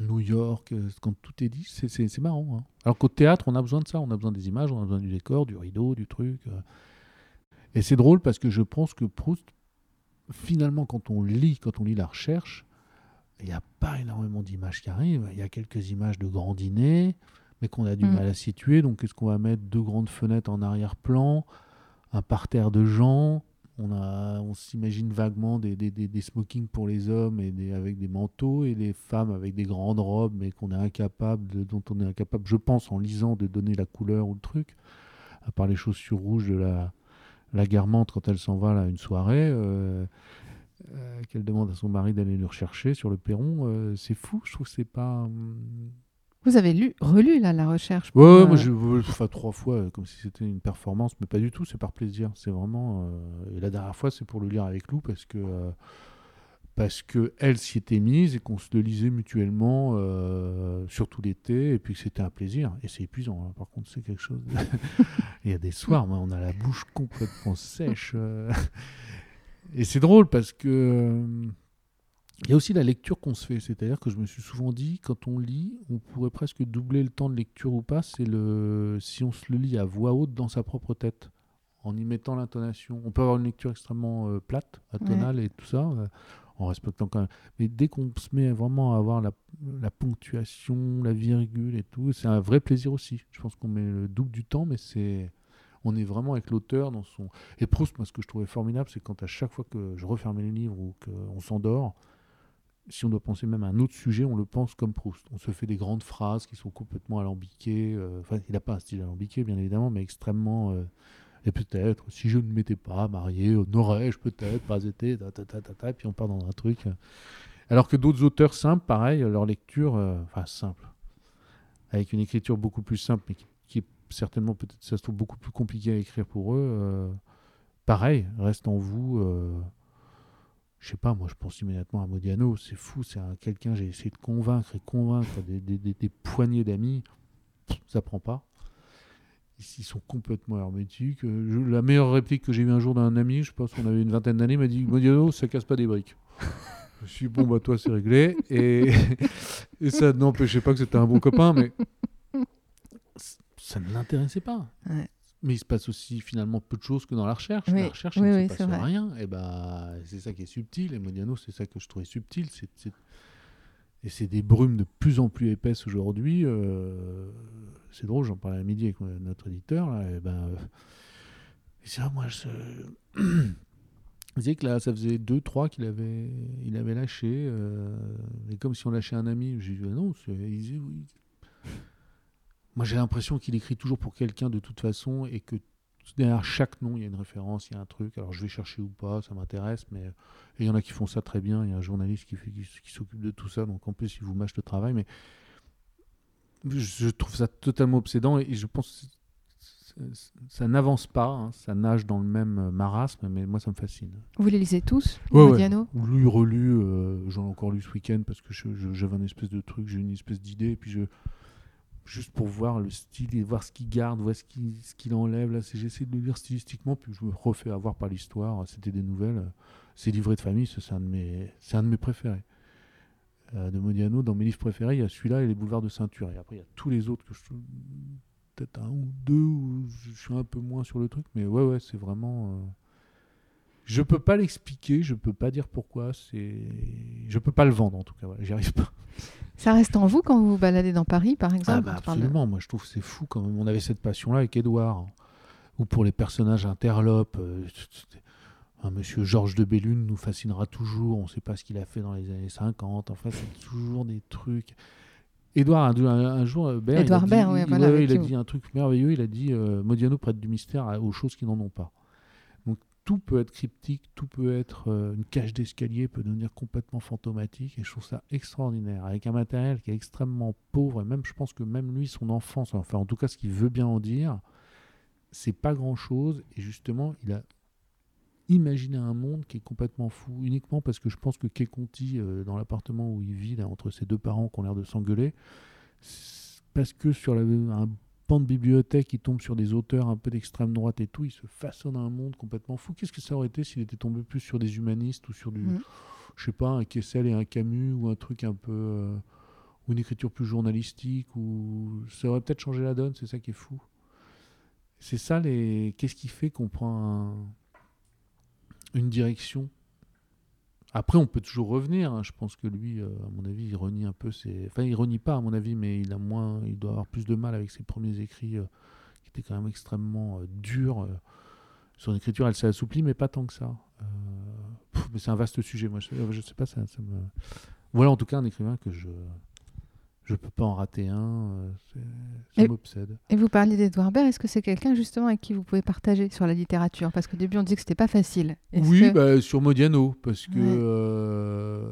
New York, euh, quand tout est dit, c'est- marrant. hein. Alors qu'au théâtre, on a besoin de ça. On a besoin des images, on a besoin du décor, du rideau, du truc. euh. Et c'est drôle parce que je pense que Proust, finalement, quand on lit, quand on lit la recherche, il n'y a pas énormément d'images qui arrivent. Il y a quelques images de grands dîners, mais qu'on a du Mm. mal à situer. Donc, est-ce qu'on va mettre? Deux grandes fenêtres en arrière-plan, un parterre de gens on, s'imagine vaguement des, des, des- smokings pour les hommes et des, avec des manteaux et les femmes avec des grandes robes, mais qu'on est incapable, dont on est incapable, je pense, en lisant, de donner la couleur ou le truc. À part les chaussures rouges de la, la guermante quand elle s'en va à une soirée, euh, euh, qu'elle demande à son mari d'aller le rechercher sur le perron, euh, c'est fou. Je trouve que c'est pas. Vous avez lu, relu là, la recherche pour, Ouais, ouais, euh, moi je enfin trois fois euh, comme si c'était une performance, mais pas du tout, c'est par plaisir. C'est vraiment. euh, Et la dernière fois, c'est pour le lire avec Lou parce que. Parce que elle s'y était mise et qu'on se le lisait mutuellement, euh, surtout l'été, et puis que c'était un plaisir. Et c'est épuisant, hein, par contre, c'est quelque chose. de- Il y a des soirs, moi, on a la bouche complètement sèche. Et c'est drôle parce que. Il y a aussi la lecture qu'on se fait, c'est-à-dire que je me suis souvent dit, quand on lit, on pourrait presque doubler le temps de lecture ou pas, c'est le si on se le lit à voix haute dans sa propre tête, en y mettant l'intonation. On peut avoir une lecture extrêmement euh, plate, atonale et tout ça, euh, en respectant quand même. Mais dès qu'on se met vraiment à avoir la, la ponctuation, la virgule et tout, c'est un vrai plaisir aussi. Je pense qu'on met le double du temps, mais c'est on est vraiment avec l'auteur dans son. Et Proust, moi, ce que je trouvais formidable, c'est quand à chaque fois que je refermais les livres ou qu'on s'endort, si on doit penser même à un autre sujet, on le pense comme Proust. On se fait des grandes phrases qui sont complètement alambiquées. euh, Enfin, il n'a pas un style alambiqué, bien évidemment, mais extrêmement. euh, et peut-être, si je ne m'étais pas marié, n'aurais-je peut-être pas été. Ta, puis on part dans un truc. euh. Alors que d'autres auteurs simples, pareil, leur lecture, euh, enfin simple, avec une écriture beaucoup plus simple, mais qui, est certainement peut-être, ça se trouve, beaucoup plus compliqué à écrire pour eux, euh, pareil, reste en vous. Je sais pas, moi je pense immédiatement à Modiano, c'est fou, c'est un- quelqu'un, j'ai essayé de convaincre et convaincre des, des, des- des poignées d'amis, ça prend pas. Ils sont complètement hermétiques. Euh, je- la meilleure réplique que j'ai eue un jour d'un ami, je pense qu'on avait une vingtaine d'années, m'a dit Modiano, ça casse pas des briques. Je suis bon, bah toi c'est réglé. Et, et ça n'empêchait pas que c'était un bon copain, mais ça ne l'intéressait pas. Ouais. Mais il se passe aussi finalement peu de choses que dans la recherche. Oui, La recherche, oui, il ne oui, se passe rien. Et ben, c'est ça qui est subtil. Et Modiano, c'est ça que je trouvais subtil. Et c'est des brumes de plus en plus épaisses aujourd'hui. euh, C'est drôle, j'en parlais à midi avec notre éditeur. Là, et ben, c'est moi, je... il disait que là, ça faisait 2-3 qu'il avait, il avait lâché. euh, et comme si on lâchait un ami. J'ai dit, ah non, il disait, oui. Moi, j'ai l'impression qu'il écrit toujours pour quelqu'un de toute façon et que derrière chaque nom, il y a une référence, il y a un truc. Alors je vais chercher ou pas, ça m'intéresse, mais il y en a qui font ça très bien. Il y a un journaliste qui, fait- qui, qui s'occupe de tout ça, donc en plus, il vous mâche le travail. Mais je, trouve ça totalement obsédant et, je pense que ça, n'avance pas, hein, ça nage dans le même marasme, mais moi, ça me fascine. Vous les lisez tous, Ouais, ouais. Lu, relu, euh, j'en ai encore lu ce week-end parce que j'avais un espèce de truc, j'ai une espèce d'idée, et puis je. Juste pour voir le style et voir ce qu'il garde, voir ce qu'il enlève. Là, j'essaie de le lire stylistiquement, puis je me refais avoir par l'histoire. C'était des nouvelles. C'est livré de famille, c'est un de mes, c'est un de mes préférés. Euh, de Modiano, dans mes livres préférés, il y a celui-là et les boulevards de ceinture. Et après, il y a tous les autres que je peut-être un ou deux où je suis un peu moins sur le truc, mais ouais, ouais, c'est vraiment. euh, Je peux pas l'expliquer, je peux pas dire pourquoi. C'est, je peux pas le vendre en tout cas. Voilà, j'y arrive pas. Ça reste en vous quand vous vous baladez dans Paris, par exemple Ah bah parle de- absolument. Moi, je trouve que c'est fou quand même. On avait cette passion-là avec Édouard, ou pour les personnages interlopes. euh, un monsieur Georges de Bellune nous fascinera toujours. On ne sait pas ce qu'il a fait dans les années 50. Enfin, c'est toujours des trucs. Édouard, un, jour, euh, Baird, Édouard il a, dit, Baird, ouais, il- voilà, il a dit un truc merveilleux. Il a dit euh, Modiano prête du mystère aux choses qui n'en ont pas. Tout peut être cryptique, tout peut être euh, une cage d'escalier, peut devenir complètement fantomatique. Et je trouve ça extraordinaire, avec un matériel qui est extrêmement pauvre. Et même, je pense que même lui, son enfance, enfin en tout cas ce qu'il veut bien en dire, c'est pas grand-chose. Et justement, il a imaginé un monde qui est complètement fou, uniquement parce que je pense que Kay Conti, euh, dans l'appartement où il vit, entre ses deux parents qui ont l'air de s'engueuler, parce que sur la- un de bibliothèque, il tombe sur des auteurs un peu d'extrême droite et tout, il se façonne un monde complètement fou. Qu'est-ce que ça aurait été s'il était tombé plus sur des humanistes ou sur du, Mhm. je sais pas, un Kessel et un Camus ou un truc un peu, euh, ou une écriture plus journalistique ou ça aurait peut-être changé la donne. C'est ça qui est fou. C'est ça les. Qu'est-ce qui fait qu'on prend un- une direction après, on peut toujours revenir. hein. Je pense que lui, euh, à mon avis, il renie un peu ses. Enfin, il renie pas, à mon avis, mais il a moins. Il doit avoir plus de mal avec ses premiers écrits euh, qui étaient quand même extrêmement euh, durs. Son écriture, elle s'est assouplie, mais pas tant que ça. Mais c'est un vaste sujet. Moi, je, je sais pas. Voilà, en tout cas, un écrivain que je. Je peux pas en rater un. euh, Ça m'obsède. Et vous parliez d'Edouard Baird, est-ce que c'est quelqu'un justement avec qui vous pouvez partager sur la littérature? Parce qu'au début on dit que c'était pas facile. Oui, que- bah, sur Modiano, parce que. Ouais. euh,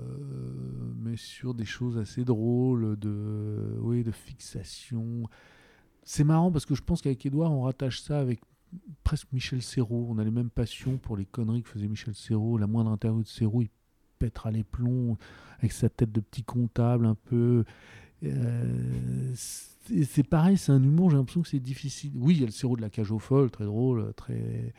mais sur des choses assez drôles, de, oui, de fixation. C'est marrant parce que je pense qu'avec Edouard, on rattache ça avec presque Michel Serrault. On a les mêmes passions pour les conneries que faisait Michel Serrault. La moindre interview de Serrault, il pètera les plombs avec sa tête de petit comptable un peu. Euh, c'est pareil, c'est un humour, j'ai l'impression que c'est difficile. Oui, il y a le Serrault de la cage aux folles, très drôle, très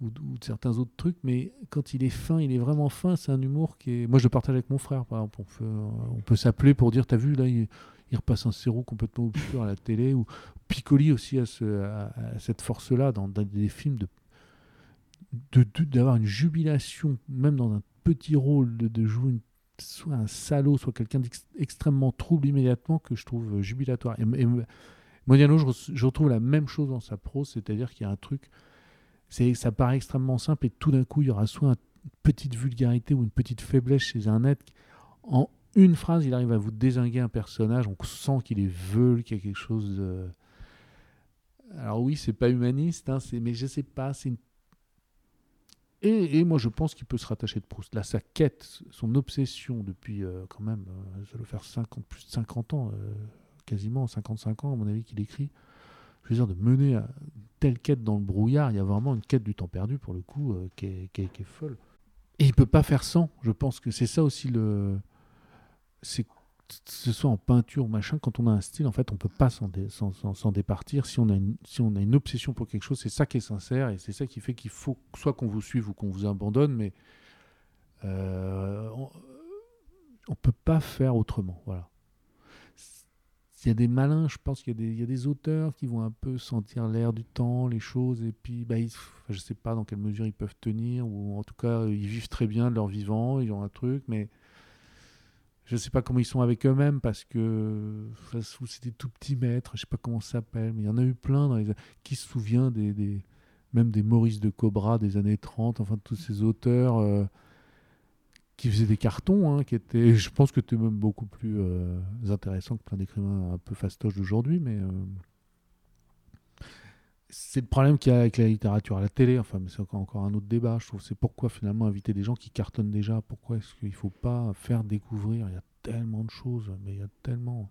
ou, ou certains autres trucs, mais quand il est fin, il est vraiment fin. C'est un humour qui est. Moi, je le partage avec mon frère, par exemple. On peut, s'appeler pour dire T'as vu, là, il, repasse un Serrault complètement obscur à la télé. Ou Piccoli aussi a, ce- a- a cette force-là dans, des films de- d'avoir une jubilation, même dans un petit rôle, de, de jouer une- soit un salaud, soit quelqu'un d'extrêmement trouble immédiatement, que je trouve euh, jubilatoire. Et, et Modiano, je, re- je retrouve la même chose dans sa prose, c'est-à-dire qu'il y a un truc ça paraît extrêmement simple et tout d'un coup il y aura soit une petite vulgarité ou une petite faiblesse chez un être en une phrase il arrive à vous désinguer un personnage on sent qu'il est veule qu'il y a quelque chose de alors oui c'est pas humaniste hein, mais je sais pas c'est une et, moi je pense qu'il peut se rattacher de Proust là sa quête son obsession depuis euh, quand même euh, ça doit faire 50 plus de 50 ans euh, quasiment 55 ans à mon avis qu'il écrit je veux dire de mener à telle quête dans le brouillard, il y a vraiment une quête du temps perdu pour le coup euh, qui, est, folle. Et il peut pas faire sans. Je pense que c'est ça aussi le. C'est ce soit en peinture machin, quand on a un style, en fait, on peut pas s'en dé- s'en- s'en- s'en départir. Si on, a une, si on a une obsession pour quelque chose, c'est ça qui est sincère et c'est ça qui fait qu'il faut soit qu'on vous suive ou qu'on vous abandonne, mais euh, on, on peut pas faire autrement. Voilà. Il y a des malins, je pense qu'il y, a des- il y a des auteurs qui vont un peu sentir l'air du temps, les choses, et puis bah, je ne sais pas dans quelle mesure ils peuvent tenir, ou en tout cas ils vivent très bien de leur vivant, ils ont un truc, mais je ne sais pas comment ils sont avec eux-mêmes, parce que c'est des tout petits maîtres, je ne sais pas comment ça s'appelle, mais il y en a eu plein dans les... Qui se souvient des, des- même des Maurice de Cobra des années 30, enfin tous ces auteurs... euh, qui faisaient des cartons, hein, qui étaient, je pense que tu es même beaucoup plus euh, intéressant que plein d'écrivains un peu fastoches d'aujourd'hui, mais euh, c'est le problème qu'il y a avec la littérature à la télé. Enfin, mais c'est encore, un autre débat. Je trouve c'est pourquoi finalement inviter des gens qui cartonnent déjà. Pourquoi est-ce qu'il faut pas faire découvrir? Il y a tellement de choses, mais il y a tellement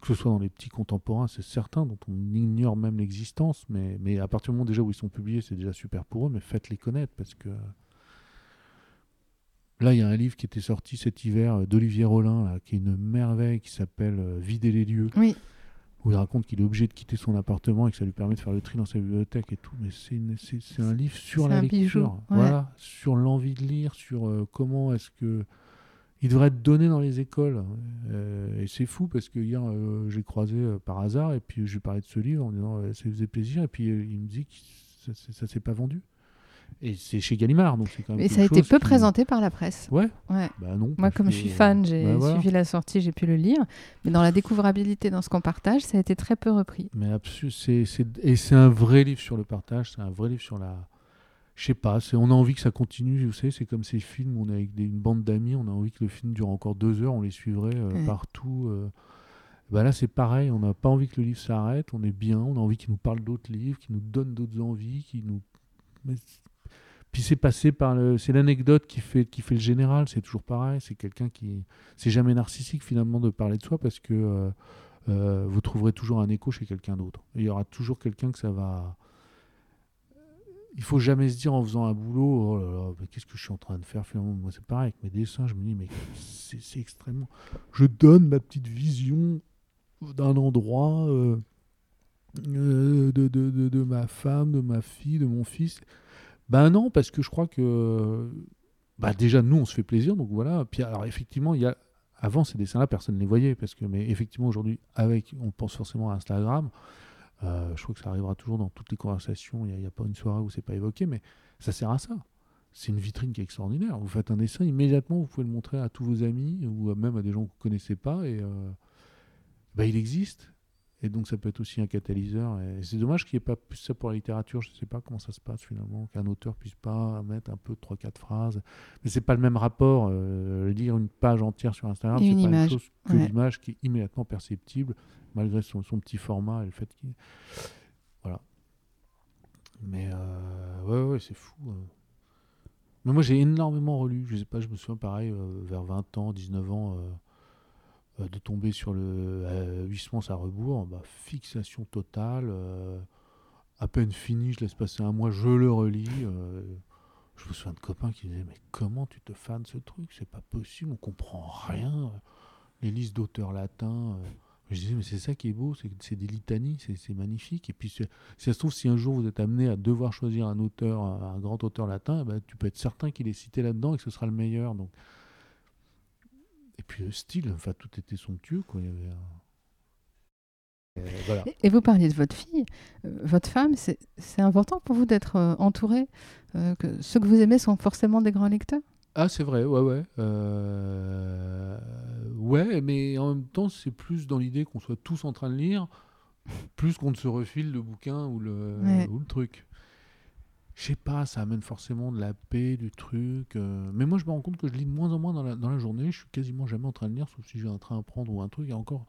que ce soit dans les petits contemporains, c'est certain, dont on ignore même l'existence, mais, mais à partir du moment déjà où ils sont publiés, c'est déjà super pour eux, mais faites-les connaître, parce que là, il y a un livre qui était sorti cet hiver d'Olivier Rollin, là, qui est une merveille, qui s'appelle Vider les lieux, Oui, où il raconte qu'il est obligé de quitter son appartement et que ça lui permet de faire le tri dans sa bibliothèque et tout, mais c'est une- c'est c'est un livre sur la lecture, ouais. voilà, sur l'envie de lire, sur euh, comment est-ce que il devrait être donné dans les écoles. Euh, et c'est fou parce que hier, euh, j'ai croisé par hasard et puis je lui parlais de ce livre en disant ça lui faisait plaisir. Et puis il me dit que ça, ça, ça s'est pas vendu. Et c'est chez Gallimard, donc c'est quand même. mais ça a été peu qui- présenté par la presse. Ouais, Ouais. bah non. Moi, comme que- je suis fan, j'ai bah voilà. suivi la sortie, j'ai pu le lire. Mais dans la découvrabilité, dans ce qu'on partage, ça a été très peu repris. Mais c'est, et c'est un vrai livre sur le partage, c'est un vrai livre sur la. Je sais pas, on a envie que ça continue, vous savez, c'est comme ces films, on est avec des- une bande d'amis, on a envie que le film dure encore deux heures, on les suivrait euh, Ouais. partout. euh. Bah là, c'est pareil, on n'a pas envie que le livre s'arrête, on est bien, on a envie qu'il nous parle d'autres livres, qu'il nous donne d'autres envies, qu'il nous. Puis c'est passé par le. C'est l'anecdote qui fait, qui fait le général, c'est toujours pareil, c'est quelqu'un qui. C'est jamais narcissique finalement de parler de soi parce que. euh, euh, vous trouverez toujours un écho chez quelqu'un d'autre. Il y aura toujours quelqu'un que ça va. Il faut jamais se dire en faisant un boulot, oh là là, qu'est-ce que je suis en train de faire finalement Moi, c'est pareil avec mes dessins. Je me dis, mais c'est extrêmement. Je donne ma petite vision d'un endroit, euh, de, de, de ma femme, de ma fille, de mon fils. Ben non, parce que je crois que. Bah déjà, nous, on se fait plaisir, donc voilà. Puis alors, effectivement, il y a avant ces dessins-là, personne ne les voyait parce que, mais effectivement, aujourd'hui, avec, on pense forcément à Instagram. Euh, je crois que ça arrivera toujours dans toutes les conversations. Il n'y a, pas une soirée où c'est pas évoqué, mais ça sert à ça. C'est une vitrine qui est extraordinaire. Vous faites un dessin immédiatement, vous pouvez le montrer à tous vos amis ou même à des gens que vous connaissez pas et euh, bah, il existe. Et donc ça peut être aussi un catalyseur. Et c'est dommage qu'il n'y ait pas plus ça pour la littérature. Je ne sais pas comment ça se passe finalement, qu'un auteur puisse pas mettre un peu trois quatre phrases. Mais c'est pas le même rapport. euh, lire une page entière sur Instagram, c'est une pas la même image. chose que Ouais. l'image qui est immédiatement perceptible malgré son, son petit format et le fait qu'il. Voilà. Mais euh, ouais, ouais, c'est fou. euh. Mais moi, j'ai énormément relu. Je sais pas, je me souviens pareil, euh, vers 20 ans, 19 ans, euh, de tomber sur le euh, Huysmans à rebours. Bah, fixation totale. euh, à peine fini, je laisse passer un mois, je le relis. euh, je me souviens de copains qui disaient Mais comment tu te fans ce truc? C'est pas possible, on comprend rien. Les listes d'auteurs latins. euh. Je disais, mais c'est ça qui est beau, c'est des litanies, c'est magnifique. Et puis, si ça se trouve, si un jour vous êtes amené à devoir choisir un auteur, un, un grand auteur latin, eh ben, tu peux être certain qu'il est cité là-dedans et que ce sera le meilleur. Donc. Et puis le style, enfin, tout était somptueux. Quoi. Il y avait un- Euh, voilà. Et- Et vous parliez de votre fille, euh, votre femme, c'est important pour vous d'être euh, entouré, euh, que ceux que vous aimez sont forcément des grands lecteurs? Ah, c'est vrai, ouais, ouais. Euh, Ouais, mais en même temps, c'est plus dans l'idée qu'on soit tous en train de lire, plus qu'on ne se refile le bouquin ou le, Ouais. ou le truc. Je sais pas, ça amène forcément de la paix, du truc. euh, Mais moi, je me rends compte que je lis de moins en moins dans la, journée. Je suis quasiment jamais en train de lire, sauf si j'ai un train à prendre ou un truc. Et encore,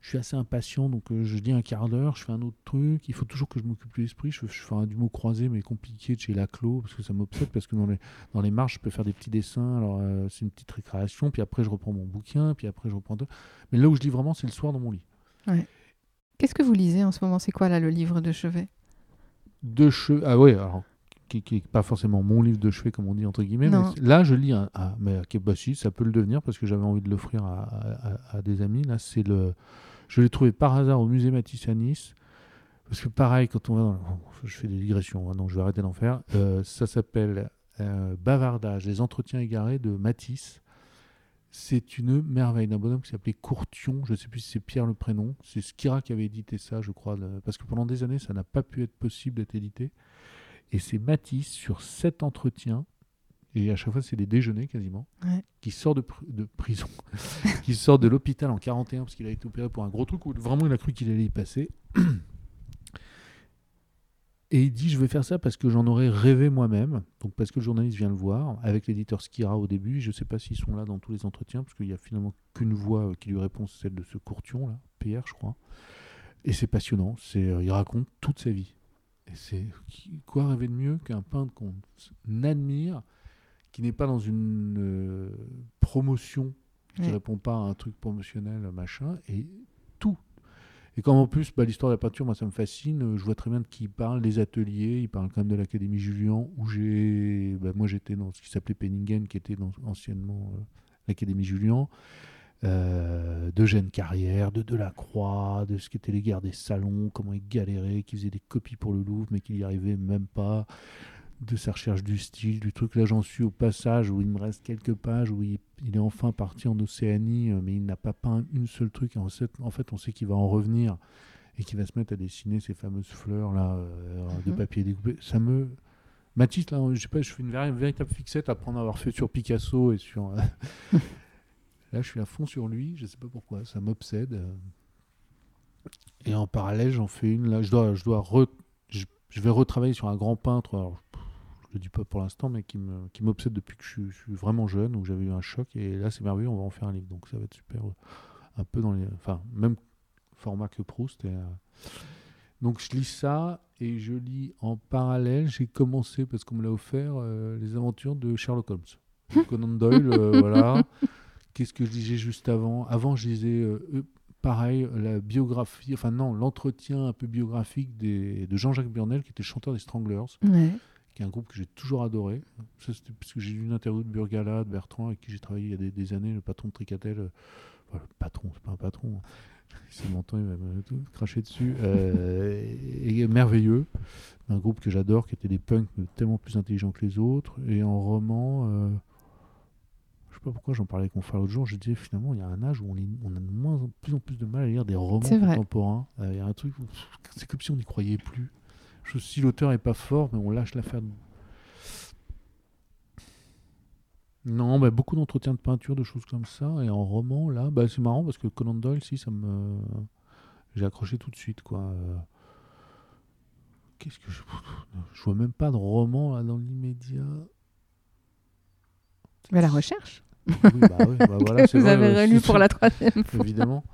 je suis assez impatient, donc euh, je lis un quart d'heure, je fais un autre truc. Il faut toujours que je m'occupe de l'esprit. Je, fais un du mot croisé, mais compliqué de chez Laclos, parce que ça m'obsède, parce que dans les, marches, je peux faire des petits dessins. Alors, euh, c'est une petite récréation, puis après, je reprends mon bouquin, puis après, je reprends. Mais là où je lis vraiment, c'est le soir dans mon lit. Qu'est-ce que vous lisez en ce moment? C'est quoi là le livre de chevet? De chevet. Ah ouais, alors qui n'est pas forcément mon livre de chevet comme on dit entre guillemets. mais Non. là, je lis un, un- mais bah si, ça peut le devenir parce que j'avais envie de l'offrir à, à- des amis. Là, c'est le, je l'ai trouvé par hasard au musée Matisse à Nice. Parce que pareil, quand on va oh, je fais des digressions, hein, donc je vais arrêter d'en faire. Euh, ça s'appelle euh, Bavardage, les entretiens égarés de Matisse. C'est une merveille d'un bonhomme qui s'appelait Courtion. Je ne sais plus si c'est Pierre le prénom. C'est Skira qui avait édité ça, je crois. parce que pendant des années, ça n'a pas pu être possible d'être édité. Et c'est Matisse sur sept entretiens. Et à chaque fois, c'est des déjeuners quasiment. Ouais. Qui sort de, pr- de prison. qui sort de l'hôpital en 41 parce qu'il a été opéré pour un gros truc où vraiment il a cru qu'il allait y passer. Et il dit Je vais faire ça parce que j'en aurais rêvé moi-même. Donc, parce que le journaliste vient le voir, avec l'éditeur Skira au début. Je ne sais pas s'ils sont là dans tous les entretiens, parce qu'il n'y a finalement qu'une voix euh, qui lui répond, c'est celle de ce Courtion, là, Pierre, je crois. Et c'est passionnant. C'est, euh, il raconte toute sa vie. Et c'est quoi rêver de mieux qu'un peintre qu'on admire, qui n'est pas dans une euh, promotion, qui ne Ouais. répond pas à un truc promotionnel, machin, et. Et comme en plus, bah, l'histoire de la peinture, moi, ça me fascine. euh, Je vois très bien de qui il parle, les ateliers. Il parle quand même de l'Académie Julian, où j'ai. bah, moi, j'étais dans ce qui s'appelait Penningen, qui était anciennement euh, l'Académie Julian. Euh, d'Eugène Carrière, de Delacroix, de ce qu'étaient les guerres des salons, comment il galérait, qu'il faisait des copies pour le Louvre, mais qu'il n'y arrivait même pas, de sa recherche du style, du truc. Là, j'en suis au passage où il me reste quelques pages, où il, il est enfin parti en Océanie, euh, mais il n'a pas peint une seule truc. En fait, en fait, on sait qu'il va en revenir et qu'il va se mettre à dessiner ces fameuses fleurs là euh, de Mhm. papier découpé. Ça me. Mathis, là, je sais pas, je fais une véri- véritable fixette après en avoir fait sur Picasso et sur. euh, Là, je suis à fond sur lui, je sais pas pourquoi, ça m'obsède. Et en parallèle, j'en fais une. Là, je dois, je dois re- je, vais retravailler sur un grand peintre. Alors, je le dis pas pour l'instant, mais qui me, qui m'obsède depuis que je, suis- je suis vraiment jeune, où j'avais eu un choc. Et là, c'est merveilleux, on va en faire un livre, donc ça va être super. euh, Un peu dans les, enfin, même format que Proust. et, euh, donc, je lis ça et je lis en parallèle. J'ai commencé parce qu'on me l'a offert euh, les aventures de Sherlock Holmes. Conan Doyle, euh, voilà. Qu'est-ce que je disais juste avant? Avant, je disais euh, euh, pareil, la biographie, enfin non, l'entretien un peu biographique des, de Jean-Jacques Burnel, qui était chanteur des Stranglers, Ouais. qui est un groupe que j'ai toujours adoré. Ça, c'était parce que j'ai lu une interview de Burgala, de Bertrand, avec qui j'ai travaillé il y a des, des années, le patron de Tricatel. euh, enfin, le patron, c'est pas un patron. hein. Si m'entend, il va me tout cracher dessus. Euh, et, et merveilleux. Un groupe que j'adore, qui était des punks, mais tellement plus intelligents que les autres. Et en roman, euh, pas pourquoi j'en parlais avec mon frère l'autre jour, je disais finalement, il y a un âge où on, a de moins en plus en plus de mal à lire des romans contemporains. Euh, Il y a un truc, c'est comme si on n'y croyait plus. Je, si l'auteur est pas fort, mais on lâche l'affaire. de- Non, bah, beaucoup d'entretiens de peinture, de choses comme ça. Et en roman, là, bah, c'est marrant parce que Conan Doyle, si, ça me. J'ai accroché tout de suite, quoi. Euh, Qu'est-ce que je. Je vois même pas de roman là, dans l'immédiat. Mais la recherche. Oui, bah, oui, bah, voilà, Vous vrai, avez relu pour la troisième fois. Évidemment.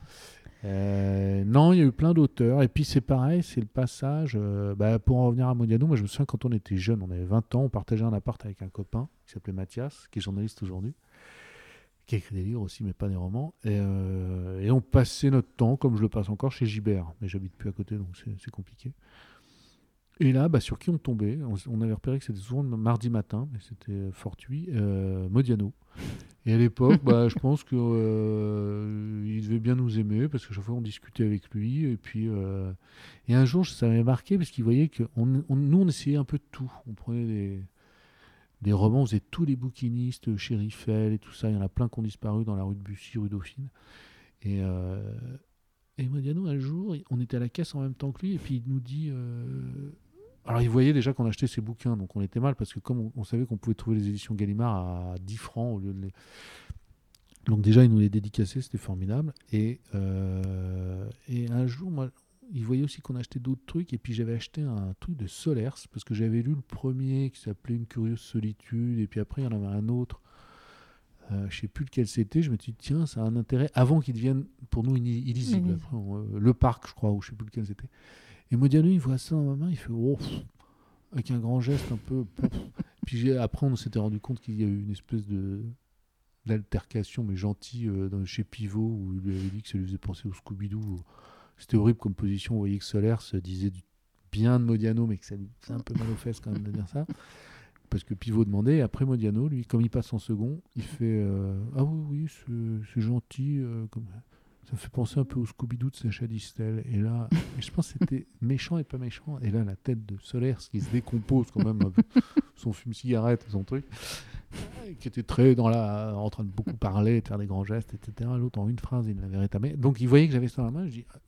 Euh, non, il y a eu plein d'auteurs. Et puis c'est pareil, c'est le passage. euh, bah, pour en revenir à Modiano, moi je me souviens quand on était jeune, on avait 20 ans, on partageait un appart avec un copain qui s'appelait Mathias, qui est journaliste aujourd'hui, qui a écrit des livres aussi, mais pas des romans. Et, euh, et on passait notre temps, comme je le passe encore, chez Gibert. Mais j'habite plus à côté, donc c'est compliqué. Et là, bah, sur qui on tombait on, avait repéré que c'était souvent le mardi matin, mais c'était fortuit, euh, Modiano. Et à l'époque, bah, je pense que euh, devait bien nous aimer parce que chaque fois on discutait avec lui. Et puis, euh, et un jour, ça m'avait marqué parce qu'il voyait que nous, on essayait un peu de tout. On prenait des, romans, on faisait tous les bouquinistes chez et tout ça. Il y en a plein qui ont disparu dans la rue de Bussy, rue Dauphine. Et, euh, et Modiano, un jour, on était à la caisse en même temps que lui, et puis il nous dit. Alors, il voyait déjà qu'on achetait ses bouquins, donc on était mal, parce que comme on, on savait qu'on pouvait trouver les éditions Gallimard à 10 francs au lieu de les. Donc, déjà, il nous les dédicaçait, c'était formidable. Et, euh, et un jour, moi, il voyait aussi qu'on achetait d'autres trucs, et puis j'avais acheté un truc de Solers, parce que j'avais lu le premier qui s'appelait Une curieuse solitude, et puis après, il y en avait un autre. Euh, je sais plus lequel c'était, je me suis dit, tiens, ça a un intérêt, avant qu'il devienne pour nous illi- illisible. Illisible. Après, on- euh, le parc, je crois, ou je sais plus lequel c'était. Et Modiano, il voit ça dans ma main, il fait oh, pff avec un grand geste un peu. pff. Puis après, on s'était rendu compte qu'il y a eu une espèce de d'altercation, mais gentille, euh, dans- chez Pivot, où il lui avait dit que ça lui faisait penser au Scooby-Doo. C'était horrible comme position. Vous voyez que Solaire se disait du bien de Modiano, mais que ça lui faisait un peu mal aux fesses quand même de dire ça. Parce que Pivot demandait, et après Modiano, lui, comme il passe en second, il fait euh, Ah oui, oui, c'est- c'est gentil. euh, comme... Ça me fait penser un peu au Scooby-Doo de Sacha Distel. Et là, et je pense que c'était méchant et pas méchant. Et là, la tête de Solaire, ce qui se décompose quand même, avec son fume-cigarette, son truc, euh, qui était très dans la, en train de beaucoup parler, de faire des grands gestes, etc. L'autre, en une phrase, il l'avait rétamé. Donc, il voyait que j'avais ça dans la main. Je dis, ah,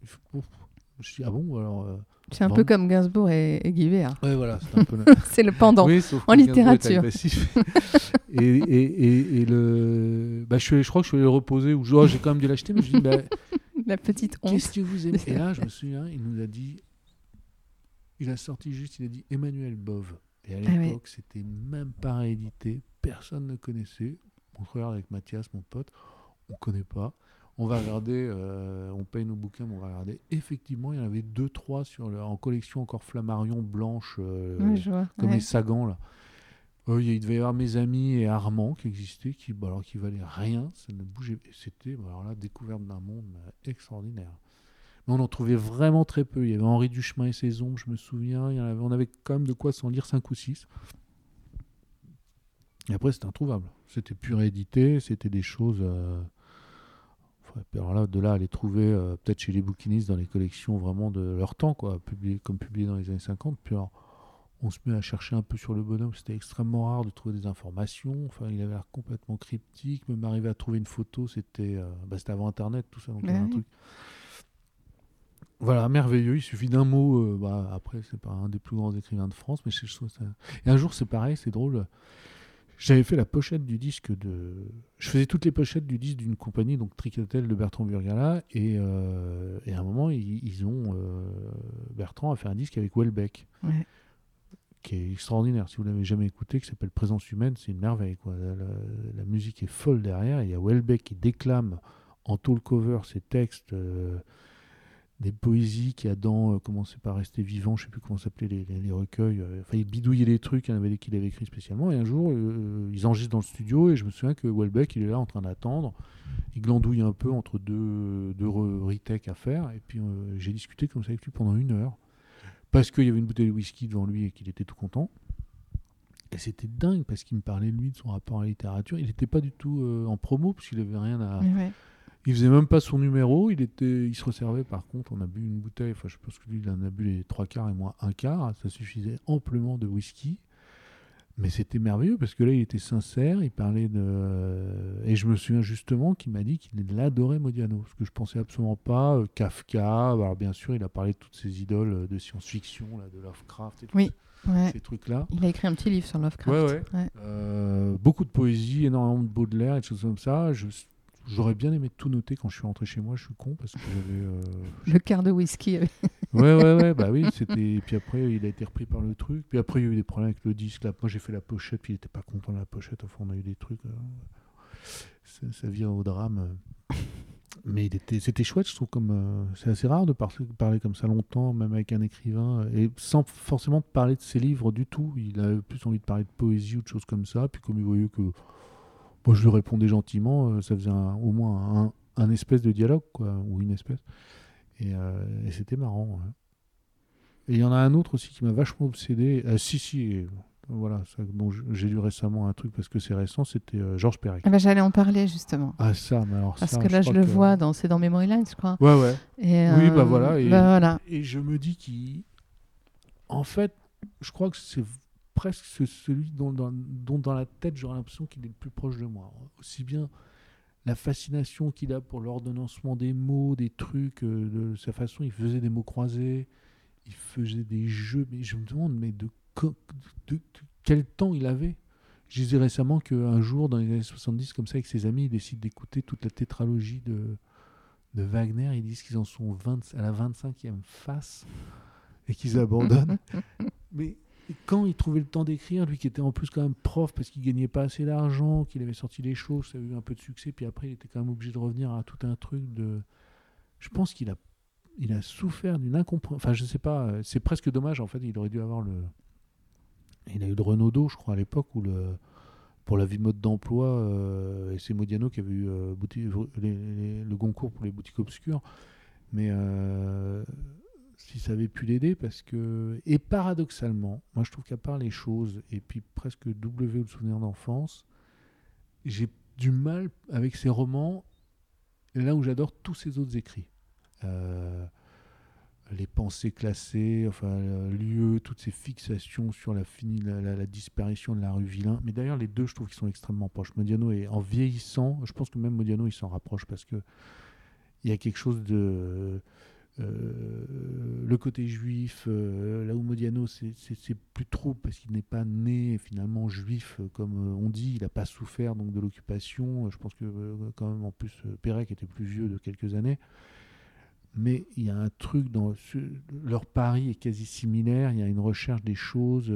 il faut- ouf. je dis, ah bon, alors. euh, C'est un Bon. peu comme Gainsbourg et, et Guy Béard. Ouais, voilà, c'est le- pendant. Oui, sauf en littérature. et, et, et, le. Bah, je, suis je crois que je suis allé le reposer, ou je- oh, j'ai quand même dû l'acheter, mais je dis, bah, La petite honte. Qu'est-ce que vous aimez Et là, je me souviens, il nous a dit, il a sorti juste, il a dit Emmanuel Bove. Et à Ah ouais. l'époque, c'était même pas réédité, personne ne connaissait. On regarde avec Mathias, mon pote, on connaît pas. On va regarder, euh, on paye nos bouquins, mais on va regarder. Effectivement, il y en avait deux, trois sur le- en collection encore Flammarion blanche, euh, Ouais, je vois. comme Ouais. les Sagans là. Euh, il devait y avoir mes amis et Armand qui existaient, qui, bah, alors, qui valaient rien, ça ne bougeait. C'était bah, alors là découverte d'un monde extraordinaire. Mais on en trouvait vraiment très peu. Il y avait Henri Duchemin et ses ombres, je me souviens. Il y en avait, on avait quand même de quoi s'en lire 5 ou 6. Et après, c'était introuvable. C'était pur édité, c'était des choses. euh, puis alors là, de là à les trouver euh, peut-être chez les bouquinistes dans les collections vraiment de leur temps, quoi, publié, comme publié dans les années 50. Puis alors, on se met à chercher un peu sur le bonhomme. C'était extrêmement rare de trouver des informations. Enfin, il avait l'air complètement cryptique. Même arriver à trouver une photo, c'était euh, bah, c'était avant Internet, tout ça. Donc Ouais, un truc. Voilà, merveilleux. Il suffit d'un mot. euh, bah, après, c'est pas un des plus grands écrivains de France, mais je trouve ça. Et un jour, c'est pareil, c'est drôle. J'avais fait la pochette du disque de. Je faisais toutes les pochettes du disque d'une compagnie, donc Tricatel de Bertrand Burgala, et, euh, et à un moment, ils, ils ont. euh, Bertrand a fait un disque avec Welbeck, Ouais. qui est extraordinaire. Si vous l'avez jamais écouté, qui s'appelle Présence humaine, c'est une merveille. Quoi. La, la- la musique est folle derrière. et Il y a Welbeck qui déclame en tall cover ses textes. euh, des poésies qu'il y a dans euh, comment c'est pas rester vivant, je sais plus comment s'appelaient les, recueils. euh, Enfin, il bidouillait des trucs, il y en avait des qu'il avait écrit spécialement. Et un jour, euh, ils enregistrent dans le studio et je me souviens que Welbeck, il est là en train d'attendre. Il glandouille un peu entre deux, deux re- retakes à faire. Et puis euh, j'ai discuté comme ça avec lui pendant une heure. Parce qu'il y avait une bouteille de whisky devant lui et qu'il était tout content. Et c'était dingue parce qu'il me parlait lui de son rapport à la littérature. Il n'était pas du tout euh, en promo parce qu'il avait rien à. Il faisait même pas son numéro, il était, il se resservait par contre, on a bu une bouteille, enfin je pense que lui il en a bu les trois quarts et moi un quart, ça suffisait amplement de whisky. Mais c'était merveilleux parce que là il était sincère, il parlait de... Et je me souviens justement qu'il m'a dit qu'il adorait Modiano, ce que je pensais absolument pas. Euh, Kafka, alors bien sûr il a parlé de toutes ces idoles euh, de science-fiction, là, de Lovecraft et tout Oui. Ouais. ces trucs-là. Il a écrit un petit livre sur Lovecraft. Ouais, ouais. Ouais. Euh, beaucoup de poésie, énormément de Baudelaire et des choses comme ça. Je- J'aurais bien aimé tout noter quand je suis rentré chez moi. Je suis con parce que j'avais. euh, Le quart de whisky. avec- Ouais, ouais, ouais, bah oui, c'était. Et puis après, il a été repris par le truc. Puis après, il y a eu des problèmes avec le disque. Là, moi, j'ai fait la pochette, puis il était pas content de la pochette. Enfin, on a eu des trucs. euh, Ça, ça vient au drame. Mais c'était chouette, je trouve. Comme euh, c'est assez rare de par- parler comme ça longtemps, même avec un écrivain, et sans forcément parler de ses livres du tout. Il avait plus envie de parler de poésie ou de choses comme ça. Puis comme il voyait que moi, je lui répondais gentiment, euh, ça faisait un- au moins un, un espèce de dialogue, quoi, ou une espèce. Et, euh, et c'était marrant. ouais. Et il y en a un autre aussi qui m'a vachement obsédé. Ah, si, si, voilà, ça, dont j'ai lu récemment un truc parce que c'est récent, c'était euh, Georges Perec. Ah bah, J'allais en parler justement. Ah, ça, mais alors Parce ça, que là, je, le que- vois, dans, c'est dans Memory Lines, je crois. Ouais, ouais. Et, Oui, bah euh, voilà, et- bah voilà. Et je me dis qu'il. En fait, je crois que c'est presque ce- celui dont dans, dont dans la tête j'aurais l'impression qu'il est le plus proche de moi. Aussi bien la fascination qu'il a pour l'ordonnancement des mots, des trucs, euh, de sa façon, il faisait des mots croisés, il faisait des jeux, mais je me demande, mais de, co- de- de quel temps il avait? Je disais récemment qu'un jour, dans les années 70, comme ça, avec ses amis, ils décident d'écouter toute la tétralogie de, de Wagner. Ils disent qu'ils en sont 20 à la 25e face et qu'ils abandonnent. Mais quand il trouvait le temps d'écrire, lui qui était en plus quand même prof parce qu'il gagnait pas assez d'argent, qu'il avait sorti les choses, ça a eu un peu de succès, puis après il était quand même obligé de revenir à tout un truc de. Je pense qu'il a, il a souffert d'une incompréhension. Enfin, je sais pas, c'est presque dommage en fait, il aurait dû avoir le. Il a eu le Renaudot, je crois, à l'époque le. Pour la vie mode d'emploi, euh, et c'est Modiano qui avait eu euh, les- le Goncourt pour les boutiques obscures. Mais euh, si ça avait pu l'aider, parce que. Et paradoxalement, moi je trouve qu'à part les choses, et puis presque W ou le souvenir d'enfance, j'ai du mal avec ces romans, là où j'adore tous ces autres écrits. Euh, les pensées classées, enfin, lieu, toutes ces fixations sur la, la, disparition de la rue Villain. Mais d'ailleurs, les deux, je trouve qu'ils sont extrêmement proches. Modiano est en vieillissant, je pense que même Modiano, il s'en rapproche parce que il y a quelque chose de. Euh, le côté juif, euh, là où Modiano, c'est- plus trop parce qu'il n'est pas né finalement juif, euh, comme on dit, il n'a pas souffert donc de l'occupation. Je pense que quand même, en plus, Pérec était plus vieux de quelques années. Mais il y a un truc dans leur pari est quasi similaire. Il y a une recherche des choses.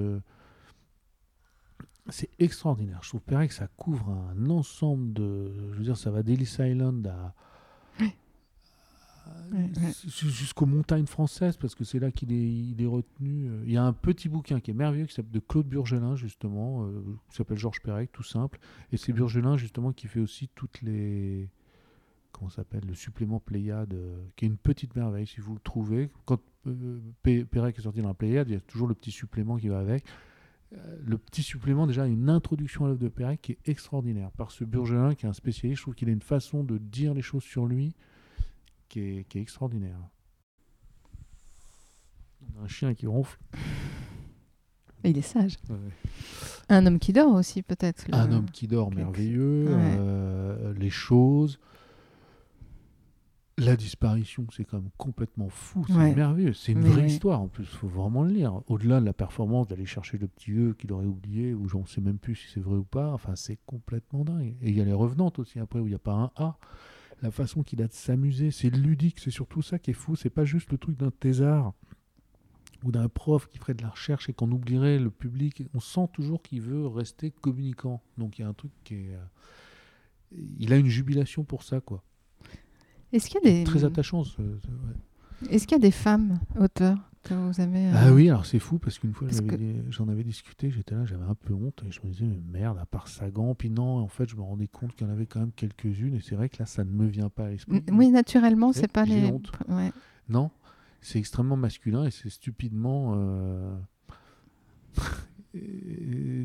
c'est extraordinaire. Je trouve Pérec, ça couvre un ensemble de. Je veux dire, ça va d'Ellis Island à. Euh, Ouais, ouais. s- Jusqu'aux montagnes françaises, parce que c'est là qu'il est, il est retenu. euh. Il y a un petit bouquin qui est merveilleux, qui s'appelle de Claude Burgelin, justement, euh, qui s'appelle Georges Perec, tout simple. Et c'est Burgelin, justement, qui fait aussi toutes les. Comment s'appelle Le supplément Pléiade, euh, qui est une petite merveille, si vous le trouvez. Quand euh, Perec est sorti dans la Pléiade, il y a toujours le petit supplément qui va avec. Le petit supplément, déjà, une introduction à l'œuvre de Perec qui est extraordinaire. Par ce Burgelin, qui est un spécialiste, je trouve qu'il a une façon de dire les choses sur lui qui est, qui est extraordinaire. On a Un chien qui ronfle. Il est sage. Ouais. Un homme qui dort aussi, peut-être. le- Un homme qui dort quelque- merveilleux. Ouais. euh, les choses. La disparition, c'est quand même complètement fou. C'est Ouais. merveilleux. C'est une Mais vraie histoire en plus. Il faut vraiment le lire. Au-delà de la performance d'aller chercher le petit E qu'il aurait oublié, ou j'en sais même plus si c'est vrai ou pas. Enfin, c'est complètement dingue. Et il y a les revenantes aussi après, où il n'y a pas un A. La façon qu'il a de s'amuser, c'est ludique. C'est surtout ça qui est fou. C'est pas juste le truc d'un thésard ou d'un prof qui ferait de la recherche et qu'on oublierait le public. On sent toujours qu'il veut rester communicant. Donc il y a un truc qui est. euh, Il a une jubilation pour ça, quoi. Est-ce qu'il y a des Très attachant. ce- ce- ouais. Est-ce qu'il y a des femmes auteurs? Que vous avez euh, Ah oui, alors c'est fou parce qu'une fois que- j'en avais discuté, j'étais là, j'avais un peu honte et je me disais mais merde, à part Sagan, puis non, en fait je me rendais compte qu'il y en avait quand même quelques-unes et c'est vrai que là ça ne me vient pas à l'esprit. Oui, naturellement, c'est pas les. honte. Ouais. Non, c'est extrêmement masculin et c'est stupidement. euh,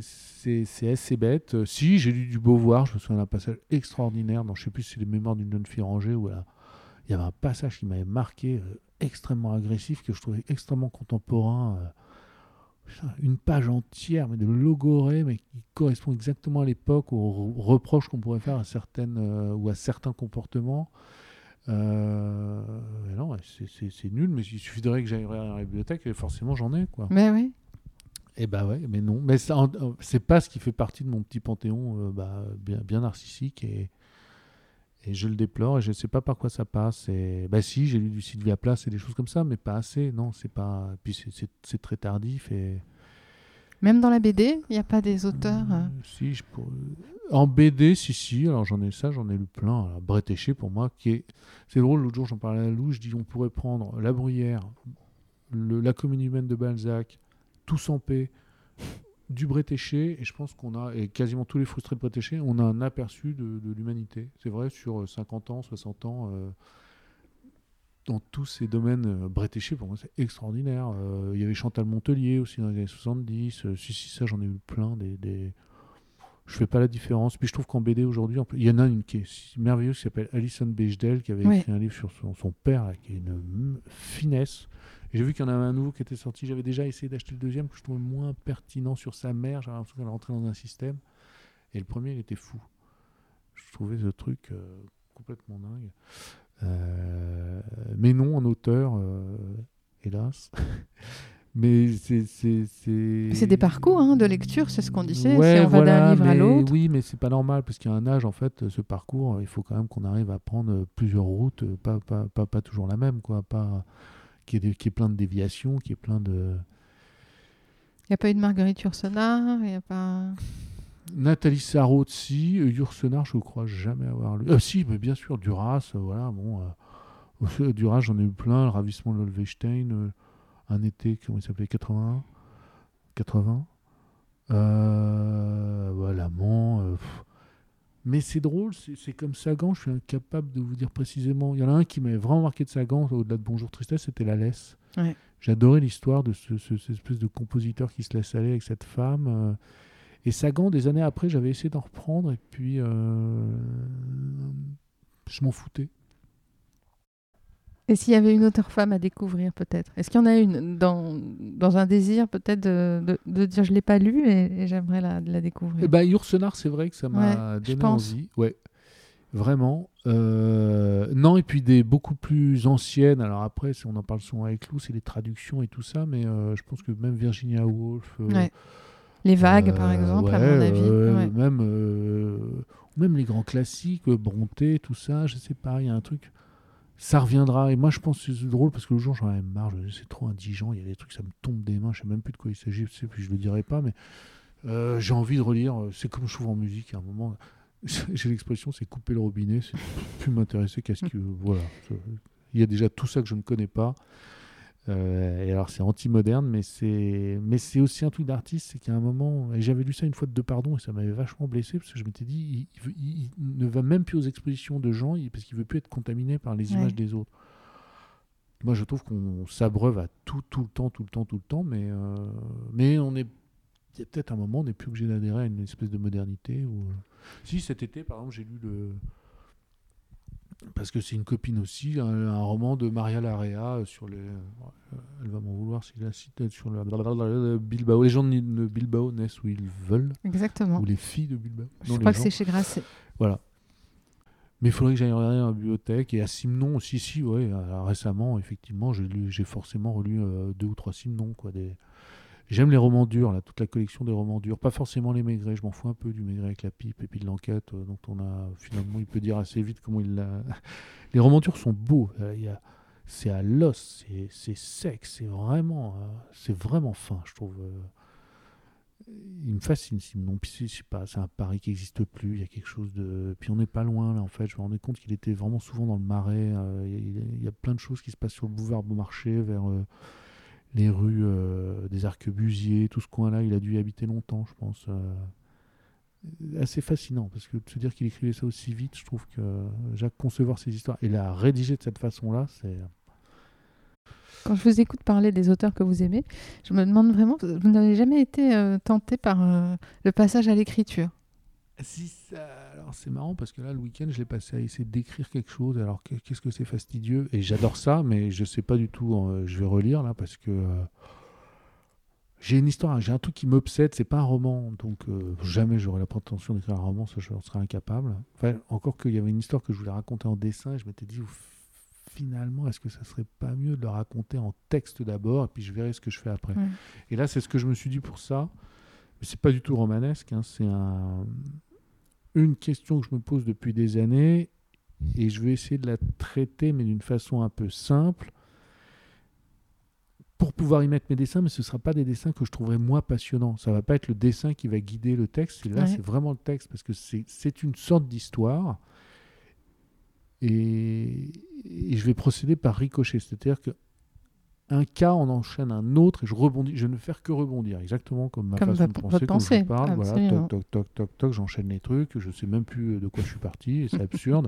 C'est assez bête. Si, j'ai lu du Beauvoir, je me souviens d'un passage extraordinaire dans, je sais plus si c'est les mémoires d'une jeune fille rangée, où là, il y avait un passage qui m'avait marqué, euh, extrêmement agressif, que je trouvais extrêmement contemporain. euh, une page entière, mais de logorée, mais qui correspond exactement à l'époque, aux re- reproches qu'on pourrait faire à certaines euh, ou à certains comportements. Non, c'est- nul, mais il suffirait que j'aille dans la bibliothèque et forcément j'en ai quoi. Mais oui. Et bah ouais, mais non, mais c'est pas ce qui fait partie de mon petit panthéon euh, bah, bien, bien narcissique et, et je le déplore et je sais pas par quoi ça passe. Et bah si, j'ai lu du Sylvia Plath et des choses comme ça, mais pas assez. Non, c'est pas. Puis c'est- très tardif et. Même dans la BD, il n'y a pas des auteurs. euh, Euh, Si, je pourrais- En BD, si, si. Alors j'en ai ça, j'en ai lu plein. Alors, Brett Eché, pour moi, qui est. C'est drôle, l'autre jour, j'en parlais à Lou, je dis on pourrait prendre La Bruyère, le... La commune humaine de Balzac, Tous en paix, du Brett Eché, et je pense qu'on a, et quasiment tous les frustrés de Brett Eché, on a un aperçu de, de l'humanité. C'est vrai, sur euh, 50 ans, 60 ans. euh, dans tous ces domaines, euh, Brett Eché, pour moi, c'est extraordinaire. Euh, Il y avait Chantal Montelier aussi dans les années 70. Euh, si, si, ça, j'en ai eu plein. Des, des... Je fais pas la différence. Puis je trouve qu'en BD aujourd'hui, il y en a une qui est merveilleuse qui s'appelle Alison Bechdel, qui avait Ouais. écrit un livre sur son, son père, là, qui est une finesse. J'ai vu qu'il y en avait un nouveau qui était sorti. J'avais déjà essayé d'acheter le deuxième, que je trouvais moins pertinent sur sa mère. J'avais l'impression qu'elle rentrait dans un système. Et le premier, il était fou. Je trouvais ce truc euh, complètement dingue. Euh, mais non, en auteur, euh, hélas. mais c'est. C'est des parcours hein, de lecture, c'est ce qu'on disait. Ouais, on va d'un livre à l'autre. Oui, mais c'est pas normal parce qu'il y a un âge, en fait, ce parcours, il faut quand même qu'on arrive à prendre plusieurs routes, pas, pas, pas, pas toujours la même, quoi. Pas, qui est, des- qui est plein de déviations, qui est plein de. Il n'y a pas eu de Marguerite Yourcenar, il n'y a pas. Nathalie Sarraute, si. Euh, Yourcenar, je crois jamais avoir lu. Ah, si, mais bien sûr, Duras, euh, voilà, bon. euh, Duras, j'en ai eu plein. Le ravissement de l'Olvestein, euh, un été, comment il s'appelait 81 80 euh, voilà, L'amant. pff. Mais c'est drôle, c'est comme Sagan, je suis incapable de vous dire précisément. Il y en a un qui m'avait vraiment marqué de Sagan, au-delà de Bonjour Tristesse, c'était La Laisse. Ouais. J'adorais l'histoire de ce, ce- cette espèce de compositeur qui se laisse aller avec cette femme. euh, et Sagan, des années après, j'avais essayé d'en reprendre et puis euh, je m'en foutais. Et s'il y avait une autre femme à découvrir, peut-être? Est-ce qu'il y en a une dans, dans un désir, peut-être, de, de, de dire je ne l'ai pas lu et, et j'aimerais la, la découvrir? Eh ben, Yourcenar, c'est vrai que ça m'a Ouais, donné envie. Ouais, vraiment. Euh, non, et puis des beaucoup plus anciennes. Alors après, on en parle souvent avec Lou, c'est les traductions et tout ça, mais euh, je pense que même Virginia Woolf. euh, Ouais. Les vagues, par exemple, à mon avis. ouais. Même, même les grands classiques, Bronté, tout ça, je sais pas, il y a un truc. Ça reviendra. Et moi, je pense que c'est drôle parce que le jour, j'en avais marre. C'est trop indigent. Il y a des trucs, ça me tombe des mains. Je sais même plus de quoi il s'agit. Plus, je le dirai pas. Mais euh, j'ai envie de relire. euh, C'est comme je trouve en musique. À un moment, j'ai l'expression, c'est couper le robinet, c'est plus m'intéresser qu'à ce que. Voilà. Il y a déjà tout ça que je ne connais pas. Euh, et alors, c'est anti-moderne, mais c'est, mais c'est aussi un truc d'artiste, c'est qu'à un moment, et j'avais lu ça une fois de deux pardon, et ça m'avait vachement blessé, parce que je m'étais dit, il, il veut- il- il ne va même plus aux expositions de gens, parce qu'il veut plus être contaminé par les Ouais. images des autres. Moi, je trouve qu'on s'abreuve à tout, tout le temps, tout le temps, tout le temps, mais, euh, mais on est. Il y a peut-être un moment, on n'est plus obligé d'adhérer à une espèce de modernité. Ou... Si, cet été, par exemple, j'ai lu le. Parce que c'est une copine aussi, un, un roman de Maria Larrea sur les. euh, Elle va m'en vouloir si je la cite sur le Bilbao. Les gens de Bilbao naissent où ils veulent, Exactement. ou les filles de Bilbao. Je Non, crois que c'est chez Grasset. Voilà. Mais il faudrait que j'aille regarder dans la bibliothèque. Et à Simon aussi, si, ouais, euh, récemment, effectivement, j'ai forcément relu euh, deux ou trois Simon. Quoi, des... J'aime les romans durs, là, toute la collection des romans durs. Pas forcément les Maigret, je m'en fous un peu du Maigret avec la pipe et puis de l'enquête, euh, on a finalement, il peut dire assez vite comment il l'a. les romans durs sont beaux. euh. C'est à l'os, c'est- sec, c'est vraiment, euh, c'est vraiment fin, je trouve. euh. Il me fascine. Puis c'est- un Paris qui n'existe plus. Il y a quelque chose de. Puis on n'est pas loin là, en fait. Je me rendais compte qu'il était vraiment souvent dans le Marais. euh, il, y a plein de choses qui se passent sur le boulevard Beaumarchais, vers les rues euh, des Arquebusiers, tout ce coin-là. Il a dû y habiter longtemps, je pense. euh. assez fascinant parce que de se dire qu'il écrivait ça aussi vite, je trouve que Jacques concevoir ses histoires et la rédiger de cette façon-là, c'est Quand je vous écoute parler des auteurs que vous aimez, je me demande vraiment, vous n'avez jamais été euh, tenté par le passage à l'écriture? Si ça- Alors c'est marrant parce que là le week-end je l'ai passé à essayer d'écrire quelque chose. Alors que- qu'est-ce que c'est fastidieux? Et j'adore ça, mais je sais pas du tout. euh, je vais relire là parce que euh, j'ai une histoire, j'ai un truc qui m'obsède. C'est pas un roman, donc euh, jamais j'aurais la prétention d'écrire un roman, ça je serais incapable. Enfin encore qu'il y avait une histoire que je voulais raconter en dessin. Et je m'étais dit finalement est-ce que ça serait pas mieux de le raconter en texte d'abord et puis je verrai ce que je fais après. Et là c'est ce que je me suis dit pour ça. Mais c'est pas du tout romanesque, hein, c'est un une question que je me pose depuis des années et je vais essayer de la traiter, mais d'une façon un peu simple, pour pouvoir y mettre mes dessins, mais ce ne sera pas des dessins que je trouverai moi passionnants. Ça va pas être le dessin qui va guider le texte, et là Ouais. c'est vraiment le texte, parce que c'est c'est une sorte d'histoire, et, et je vais procéder par ricochet, c'est-à-dire que un cas en enchaîne un autre et je rebondis, je ne vais faire que rebondir, exactement comme ma Comme façon de penser, comme je parle, voilà, toc, toc, toc, toc, toc, j'enchaîne les trucs, je sais même plus de quoi je suis parti, et c'est absurde.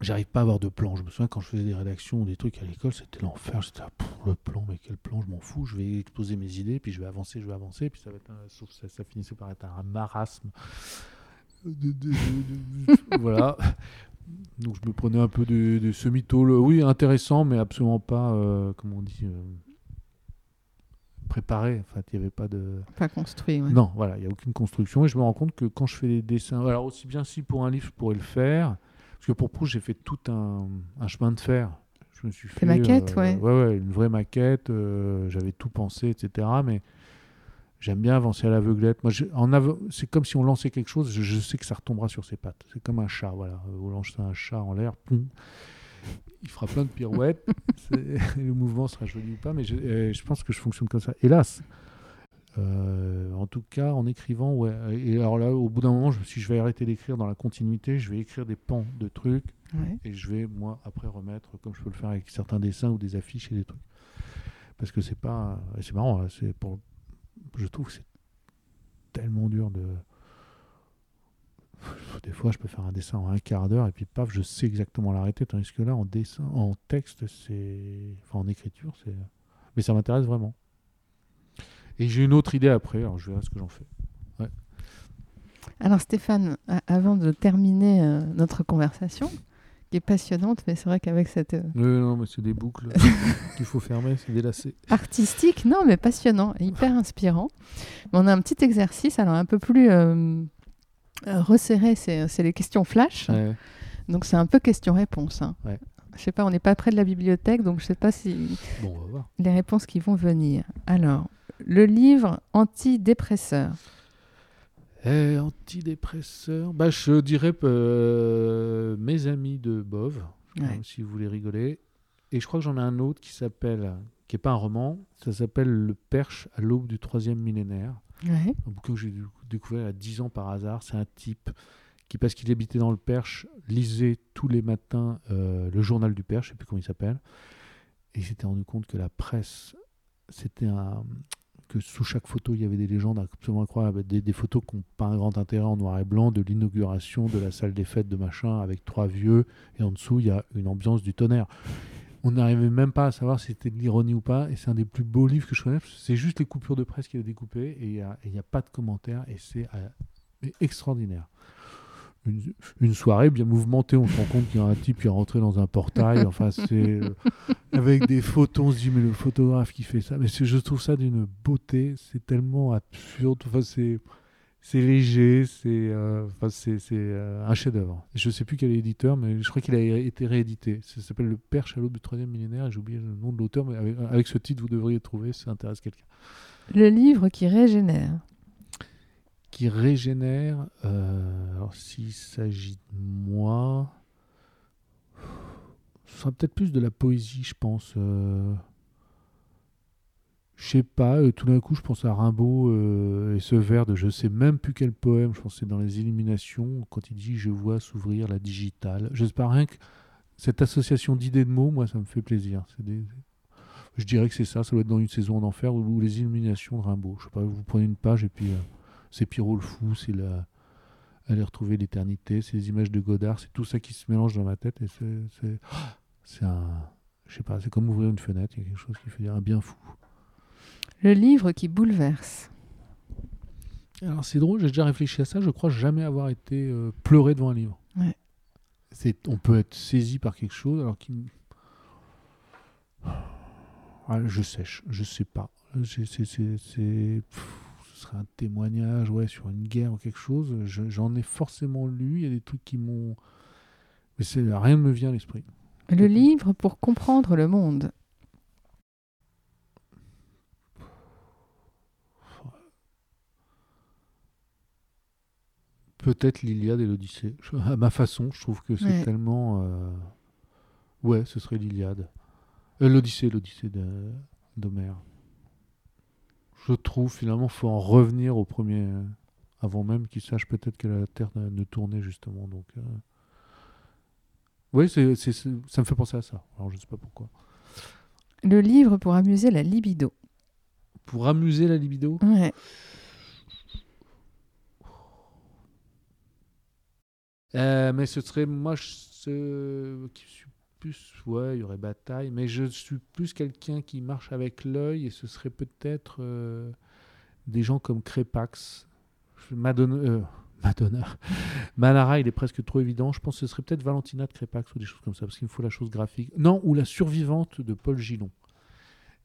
J'arrive pas à avoir de plan. Je me souviens quand je faisais des rédactions ou des trucs à l'école, c'était l'enfer. J'étais là, Pff, le plan, mais quel plan, je m'en fous. Je vais exposer mes idées, puis je vais avancer, je vais avancer, puis ça va être un- sauf ça, ça finissait par être un marasme. De- de- voilà. Donc je me prenais un peu de, de ce mytho, oui, intéressant, mais absolument pas, euh, comment on dit, euh, préparé. En fait, il n'y avait pas de. Pas construit, ouais. Non, voilà, il n'y a aucune construction. Et je me rends compte que quand je fais des dessins, alors aussi bien si pour un livre, je pourrais le faire, parce que pour Proust, j'ai fait tout un, un chemin de fer. Je me suis fait. maquettes, euh, ouais. ouais. ouais, une vraie maquette, euh, j'avais tout pensé, etc. Mais j'aime bien avancer à l'aveuglette. Moi, c'est comme si on lançait quelque chose, je, je sais que ça retombera sur ses pattes. C'est comme un chat, voilà. Vous lancez un chat en l'air, il fera plein de pirouettes. Le mouvement sera joli ou pas, mais je, euh, je pense que je fonctionne comme ça. Hélas, euh, en tout cas, en écrivant, ouais. Et alors là, au bout d'un moment, je me suis dit, je vais arrêter d'écrire dans la continuité, je vais écrire des pans de trucs Ouais. et je vais, moi, après remettre, comme je peux le faire avec certains dessins ou des affiches et des trucs. Parce que c'est pas. C'est marrant, là, c'est pour. Je trouve que c'est tellement dur de. Des fois, je peux faire un dessin en un quart d'heure et puis paf, je sais exactement l'arrêter. Tandis que là, en dessin, en texte, c'est. Enfin, en écriture, c'est. Mais ça m'intéresse vraiment. Et j'ai une autre idée après, alors je verrai ce que j'en fais. Alors Stéphane, avant de terminer euh, notre conversation, qui est passionnante, mais c'est vrai qu'avec cette euh, Euh, non, mais c'est des boucles qu'il faut fermer, c'est des lacets. artistique, non, mais passionnant, hyper inspirant. Mais on a un petit exercice, alors un peu plus euh, euh, resserré, c'est c'est les questions flash. Ouais. Donc c'est un peu question-réponse. hein. Ouais. Je sais pas, on n'est pas près de la bibliothèque, donc je sais pas si Bon, on va voir. les réponses qui vont venir. Alors, le livre antidépresseur. Eh, antidépresseur, bah, je dirais euh, Mes amis de Ouais. euh, si vous voulez rigoler. Et je crois que j'en ai un autre qui s'appelle, qui n'est pas un roman, ça s'appelle Le Perche à l'aube du troisième millénaire. Ouais. un bouquin que j'ai dé- découvert il y a 10 ans par hasard. C'est un type qui, parce qu'il habitait dans le Perche, lisait tous les matins euh, le journal du Perche, je sais plus comment il s'appelle. Et il s'était rendu compte que la presse, c'était un. Sous chaque photo, il y avait des légendes absolument incroyables. Des, des photos qui n'ont pas un grand intérêt en noir et blanc, de l'inauguration de la salle des fêtes de machin avec trois vieux. Et en dessous, il y a une ambiance du tonnerre. On n'arrivait même pas à savoir si c'était de l'ironie ou pas. Et c'est un des plus beaux livres que je connais. C'est juste les coupures de presse qu'il a découpées. Et il n'y a, pas de commentaires. Et c'est euh, extraordinaire. Une, une soirée bien mouvementée. On se rend compte qu'il y a un type qui est rentré dans un portail. Enfin, c'est. euh, avec des photos. On se dit, mais le photographe qui fait ça. Mais je trouve ça d'une beauté. C'est tellement absurde. Enfin, c'est. C'est léger, c'est euh, enfin, c'est euh, un chef-d'œuvre. Je ne sais plus quel est l'éditeur, mais je crois qu'il a été réédité. Ça s'appelle Le à l'aube du troisième millénaire. J'ai oublié le nom de l'auteur, mais avec, avec ce titre, vous devriez le trouver si ça intéresse quelqu'un. Le livre qui régénère. Qui régénère. euh, alors, s'il s'agit de moi, ce sera peut-être plus de la poésie, je pense. euh, je sais pas, euh, tout d'un coup, je pense à Rimbaud euh, et ce vers de je sais même plus quel poème, je pense que c'est dans Les Illuminations, quand il dit Je vois s'ouvrir la digitale. Je sais pas, rien que cette association d'idées de mots, moi, ça me fait plaisir. Je dirais que c'est ça, ça doit être dans une saison en enfer ou, Les Illuminations de Rimbaud. Je sais pas, vous prenez une page et puis c'est Pierrot le fou, c'est la. Aller retrouver l'éternité, c'est les images de Godard, c'est tout ça qui se mélange dans ma tête et c'est. c'est- un. Je sais pas, c'est comme ouvrir une fenêtre, il y a quelque chose qui fait un bien fou. Le livre qui bouleverse. Alors c'est drôle, j'ai déjà réfléchi à ça, je crois jamais avoir été euh, pleuré devant un livre. Ouais. C'est, on peut être saisi par quelque chose alors qu'il... Ah, je sèche, je sais pas. C'est, serait un témoignage ouais, sur une guerre ou quelque chose. Je- j'en ai forcément lu, il y a des trucs qui m'ont... Mais c'est, rien ne me vient à l'esprit. Le livre pour comprendre le monde. Peut-être l'Iliade et l'Odyssée. À ma façon, je trouve que c'est Ouais. tellement. euh, Ouais, ce serait l'Iliade. Euh, L'Odyssée, l'Odyssée de- d'Homère. Je trouve finalement faut en revenir au premier. euh, Avant même qu'il sache peut-être que la Terre ne, ne tournait justement. Donc. euh, Oui, c'est, ça me fait penser à ça. Alors je sais pas pourquoi. Le livre pour amuser la libido. Pour amuser la libido? Ouais. Euh, mais ce serait moi je, ce- qui suis plus ouais il y aurait bataille mais je suis plus quelqu'un qui marche avec l'œil et ce serait peut-être euh, des gens comme Crépax Madonna euh, Madonna. Manara il est presque trop évident. Je pense que ce serait peut-être Valentina de Crépax ou des choses comme ça parce qu'il me faut la chose graphique. Non ou la survivante de Paul Gillon.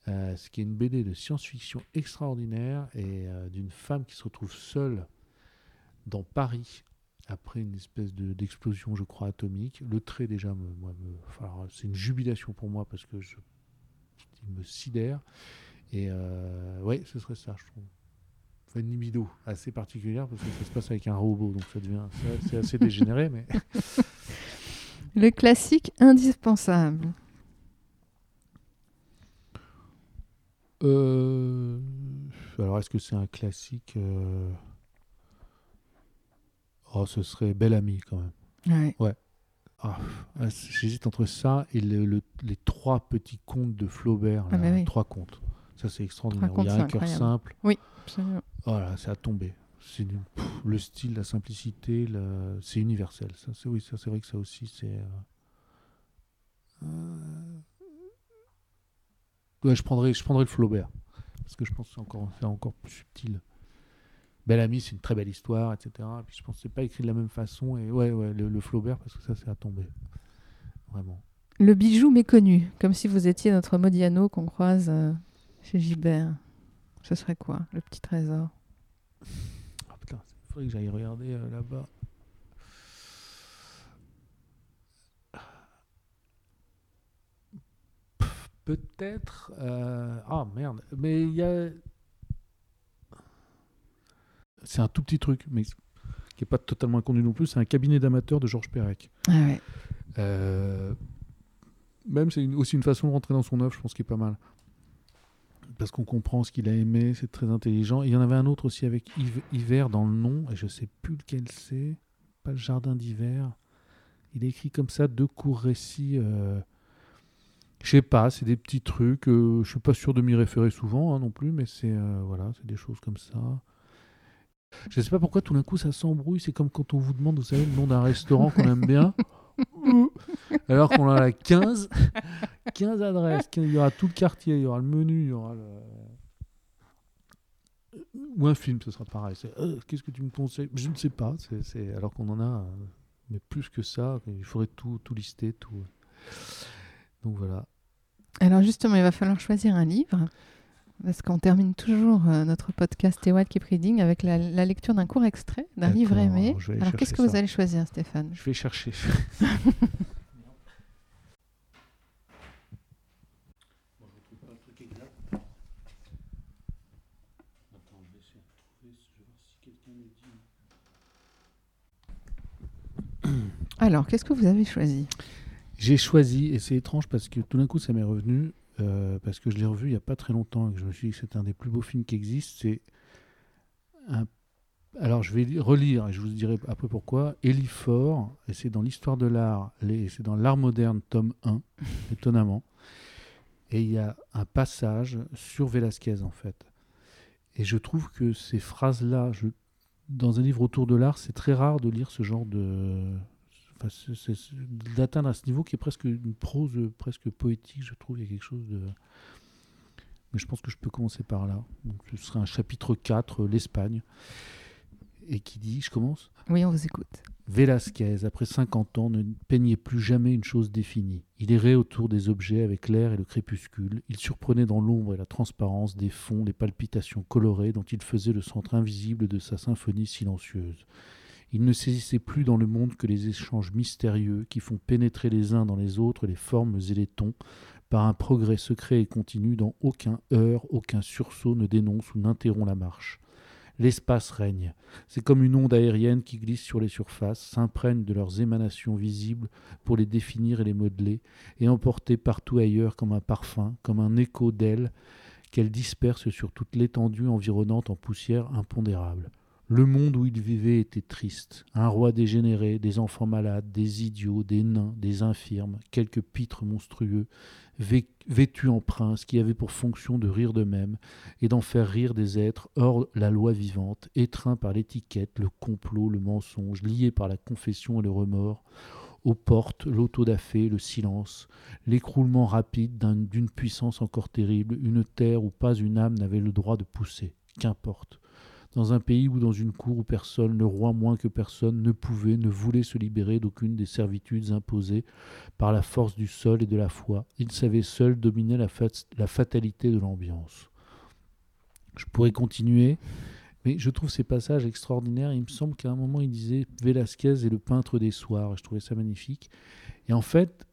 Euh, ce qui est une BD de science-fiction extraordinaire et euh, d'une femme qui se retrouve seule dans Paris après une espèce de- d'explosion, je crois, atomique. Le trait, déjà, me, c'est une jubilation pour moi parce que je, il me sidère. Et euh, ouais, ce serait ça, je trouve. Enfin, une libido assez particulière parce que ça se passe avec un robot, donc ça devient c'est assez dégénéré, mais Le classique indispensable. Euh, alors, est-ce que c'est un classique euh, Oh, ce serait Belle Amie quand même. Ouais. Ah, ah, J'hésite entre ça et le- le- les trois petits contes de Flaubert. Ah, là, bah oui. Trois contes. Ça, c'est extraordinaire. Il y a un cœur simple. Absolument. Voilà, c'est à tomber. C'est le style, la simplicité, le- c'est universel. Ça, c'est oui, ça, c'est vrai que ça aussi, c'est. euh, euh, Ouais, je prendrais, je prendrais le Flaubert parce que je pense que c'est encore, c'est encore plus subtil. Belle amie, c'est une très belle histoire, etc. Et puis je pense que c'est pas écrit de la même façon. Et ouais, ouais, le, le Flaubert parce que ça, c'est à tomber. Vraiment. Le bijou méconnu, comme si vous étiez notre Modiano qu'on croise euh, chez Gilbert. Ce serait quoi, le petit trésor? Ah putain, il faudrait que j'aille regarder euh, là-bas. Peut-être. euh, Ah merde, mais il y a. C'est un tout petit truc, mais qui est pas totalement inconnu non plus. C'est un cabinet d'amateurs de Georges Perec. Ah ouais. Euh, Même c'est aussi une façon de rentrer dans son œuvre, je pense, qui est pas mal. parce qu'on comprend ce qu'il a aimé, c'est très intelligent. Et il y en avait un autre aussi avec Hiv- hiver dans le nom, et je sais plus lequel c'est, pas le jardin d'hiver. Il écrit comme ça deux courts récits. euh, je sais pas, c'est des petits trucs. euh, je suis pas sûr de m'y référer souvent hein, non plus, mais c'est euh, voilà, c'est des choses comme ça. Je sais pas pourquoi tout d'un coup ça s'embrouille. C'est comme quand on vous demande, vous savez, le nom d'un restaurant qu'on aime bien. Alors qu'on en a 15, 15 adresses. 15 il y aura tout le quartier, il y aura le menu, il y aura le. Ou un film, ce sera pareil. Euh, Qu'est-ce que tu me conseilles? Je ne sais pas. c'est- Alors qu'on en a, euh, mais plus que ça. Il faudrait tout, tout lister. Tout... Donc voilà. Alors justement, il va falloir choisir un livre. Parce qu'on termine toujours euh, notre podcast Ewald Keep Reading avec la, la lecture d'un court extrait d'un livre aimé. Alors qu'est-ce que vous allez choisir, Stéphane? Je vais chercher. Alors, qu'est-ce que vous avez choisi? J'ai choisi, et c'est étrange parce que tout d'un coup ça m'est revenu, euh, parce que je l'ai revu il n'y a pas très longtemps et que je me suis dit que c'est un des plus beaux films qui existent. C'est un... Alors je vais li- relire et je vous dirai après pourquoi. Élie et c'est dans l'histoire de l'art, les- c'est dans l'art moderne, tome 1, étonnamment. Et il y a un passage sur Velasquez en fait. Et je trouve que ces phrases-là, je- dans un livre autour de l'art, c'est très rare de lire ce genre de, Enfin, d'atteindre à ce niveau qui est presque une prose euh, presque poétique, je trouve. Il y a quelque chose de. Mais je pense que je peux commencer par là. Donc, ce serait un chapitre 4, euh, l'Espagne. Et qui dit Je commence Oui, on vous écoute. Velasquez, après 50 ans, ne peignait plus jamais une chose définie. Il errait autour des objets avec l'air et le crépuscule. Il surprenait dans l'ombre et la transparence des fonds les palpitations colorées dont il faisait le centre invisible de sa symphonie silencieuse. Il ne saisissait plus dans le monde que les échanges mystérieux qui font pénétrer les uns dans les autres les formes et les tons, par un progrès secret et continu dont aucun heurt, aucun sursaut ne dénonce ou n'interrompt la marche. L'espace règne. C'est comme une onde aérienne qui glisse sur les surfaces, s'imprègne de leurs émanations visibles pour les définir et les modeler, et emporter partout ailleurs comme un parfum, comme un écho d'elle, qu'elle disperse sur toute l'étendue environnante en poussière impondérable. Le monde où il vivait était triste. Un roi dégénéré, des enfants malades, des idiots, des nains, des infirmes, quelques pitres monstrueux, vêtus en princes qui avaient pour fonction de rire d'eux-mêmes et d'en faire rire des êtres hors la loi vivante, étreints par l'étiquette, le complot, le mensonge, liés par la confession et le remords, aux portes, l'autodafé, le silence, l'écroulement rapide d'un- d'une puissance encore terrible, une terre où pas une âme n'avait le droit de pousser. Qu'importe dans un pays ou dans une cour où personne, le roi moins que personne, ne pouvait, ne voulait se libérer d'aucune des servitudes imposées par la force du sol et de la foi. Il savait seul dominer la, fat- la fatalité de l'ambiance. Je pourrais continuer, mais je trouve ces passages extraordinaires. Il me semble qu'à un moment, il disait Velasquez est le peintre des soirs. Je trouvais ça magnifique. Et en fait,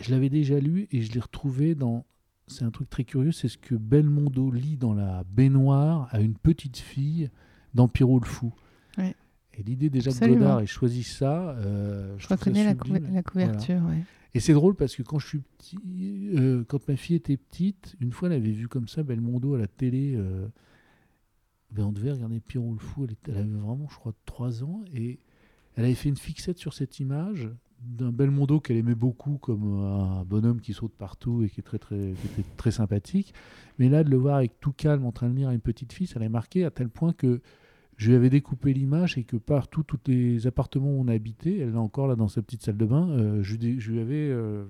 je l'avais déjà lu et je l'ai retrouvé dans c'est un truc très curieux, c'est ce que Belmondo lit dans la baignoire à une petite fille dans Pierrot le Fou. Ouais. Et l'idée déjà que Absolument. Godard ait choisi ça, euh, Je ça reconnais la, la couverture. ouais. Et c'est drôle parce que quand je suis petit, euh, quand ma fille était petite, une fois elle avait vu comme ça Belmondo à la télé. euh, ben on devait regarder Pierrot le Fou. Elle, était- elle avait vraiment, je crois, 3 ans et elle avait fait une fixette sur cette image d'un Belmondo qu'elle aimait beaucoup comme un bonhomme qui saute partout et qui est très très était très sympathique. Mais là de le voir avec tout calme en train de lire à une petite fille, ça l'a marqué à tel point que je lui avais découpé l'image et que partout, tous les appartements où on a habité, elle est encore là dans sa petite salle de bain, euh, je, lui avais euh,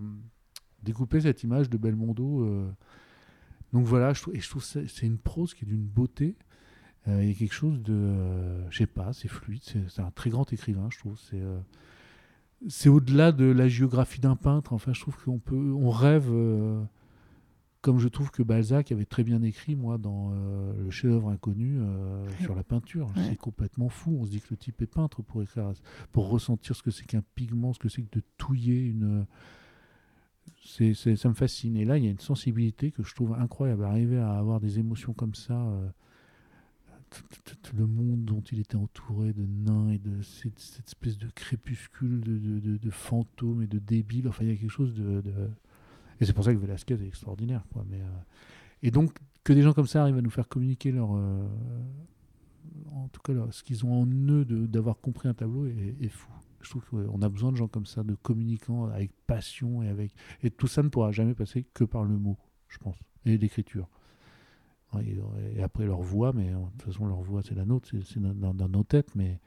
découpé cette image de Belmondo. euh. Donc voilà, je et je trouve c'est une prose qui est d'une beauté. Il y a quelque chose de, euh, je sais pas, c'est fluide, c'est un très grand écrivain, je trouve. C'est au-delà de la géographie d'un peintre. Enfin, je trouve qu'on peut, on rêve, euh, comme je trouve que Balzac avait très bien écrit, moi, dans euh, le chef-d'œuvre inconnu euh, sur la peinture. Ouais. C'est complètement fou. On se dit que le type est peintre pour écrire, pour ressentir ce que c'est qu'un pigment, ce que c'est que de touiller une. C'est, c'est- ça me fascine. Et là, il y a une sensibilité que je trouve incroyable. Arriver à avoir des émotions comme ça. Tout- le monde dont il était entouré de nains et de cette, espèce de crépuscule de, de, de- fantômes et de débiles. Enfin, il y a quelque chose de. Et c'est pour ça que Velasquez est extraordinaire. Quoi. Mais, euh, Et donc, que des gens comme ça arrivent à nous faire communiquer leur, euh, en tout cas ce qu'ils ont en eux d'avoir compris un tableau est, est fou. Je trouve qu'on a besoin de gens comme ça, de communicants avec passion et avec et tout ça ne pourra jamais passer que par le mot, je pense, et l'écriture. Et, après leur voix, mais euh, de toute façon leur voix c'est la nôtre, c'est- dans, nos têtes, mais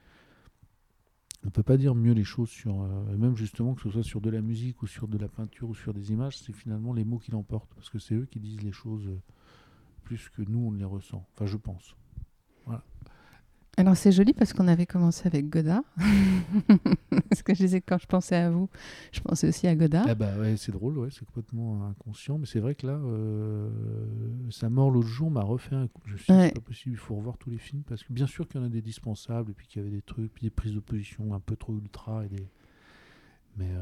on peut pas dire mieux les choses sur, euh, même justement que ce soit sur de la musique ou sur de la peinture ou sur des images, c'est finalement les mots qui l'emportent, parce que c'est eux qui disent les choses euh, plus que nous on les ressent. Enfin, je pense. Alors c'est joli parce qu'on avait commencé avec Godard. Ce que je disais quand je pensais à vous, je pensais aussi à Godard. Ah bah ouais, c'est drôle, ouais, c'est complètement inconscient, mais c'est vrai que là, euh, sa mort l'autre jour m'a refait un coup. Je me suis dit, Ouais. c'est pas possible, il faut revoir tous les films, parce que bien sûr qu'il y en a des dispensables, et puis qu'il y avait des trucs, puis des prises de position un peu trop ultra, et des... mais euh,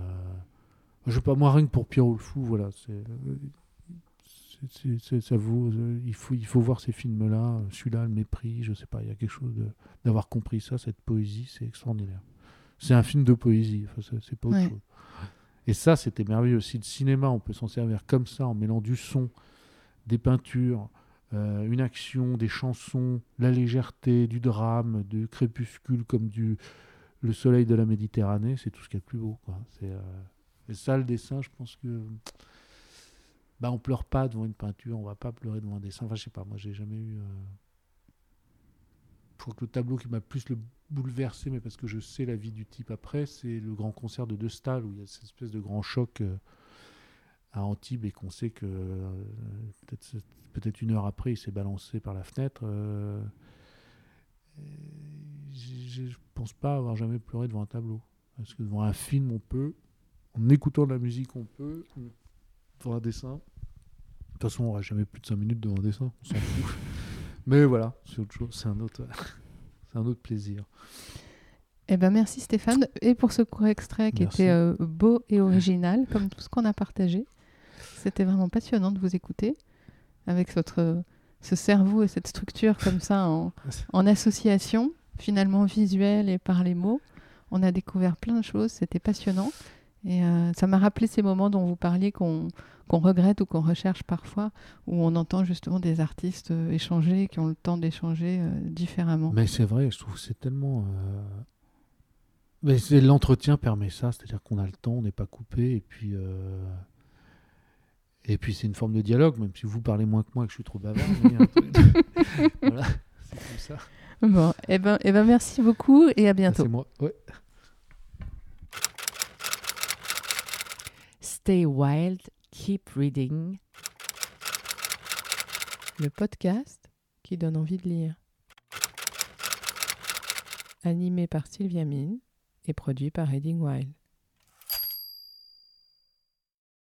je sais pas, moi rien que pour Pierrot le Fou, voilà, c'est... ça vaut, euh, il, faut, il faut voir ces films-là, euh, celui-là, le mépris, je sais pas, il y a quelque chose d'avoir compris ça, cette poésie, c'est extraordinaire. C'est un film de poésie, enfin, c'est pas autre Ouais. chose. Et ça, c'était merveilleux aussi. Le cinéma, on peut s'en servir comme ça, en mêlant du son, des peintures, euh, une action, des chansons, la légèreté, du drame, du crépuscule comme du le soleil de la Méditerranée. C'est tout ce qu'il y a de plus beau. Quoi. C'est, euh, Et ça, le dessin, je pense que bah, on pleure pas devant une peinture, on va pas pleurer devant un dessin. Enfin, je sais pas, moi, j'ai jamais eu. euh, Je que le tableau qui m'a plus le bouleversé, mais parce que je sais la vie du type après, c'est le grand concert de De Stahl, où il y a cette espèce de grand choc euh, à Antibes et qu'on sait que euh, peut-être une heure après, il s'est balancé par la fenêtre. j'ai- Je pense pas avoir jamais pleuré devant un tableau. Parce que devant un film, on peut. En écoutant de la musique, on peut. Devant un dessin. De toute façon, on n'aura jamais plus de 5 minutes devant un dessin. On s'en fout. Mais voilà, c'est autre chose. C'est un autre, c'est un autre plaisir. Eh ben merci Stéphane et pour ce court extrait qui Merci. était euh, beau et original comme tout ce qu'on a partagé. C'était vraiment passionnant de vous écouter avec votre ce cerveau et cette structure comme ça en, en association finalement visuelle et par les mots. On a découvert plein de choses, c'était passionnant et euh, ça m'a rappelé ces moments dont vous parliez qu'on regrette ou qu'on recherche parfois où on entend justement des artistes euh, échanger qui ont le temps d'échanger euh, différemment. Mais c'est vrai, je trouve que c'est tellement. euh, Mais l'entretien permet ça, c'est-à-dire qu'on a le temps, on n'est pas coupé, et puis. Et puis c'est une forme de dialogue, même si vous parlez moins que moi et que je suis trop bavard. voilà, c'est comme ça. Bon, eh ben, eh ben merci beaucoup et à bientôt. C'est moi. Ouais. Stay wild, keep reading. Le podcast qui donne envie de lire. Animé par Sylvia Mine et produit par Reading Wild.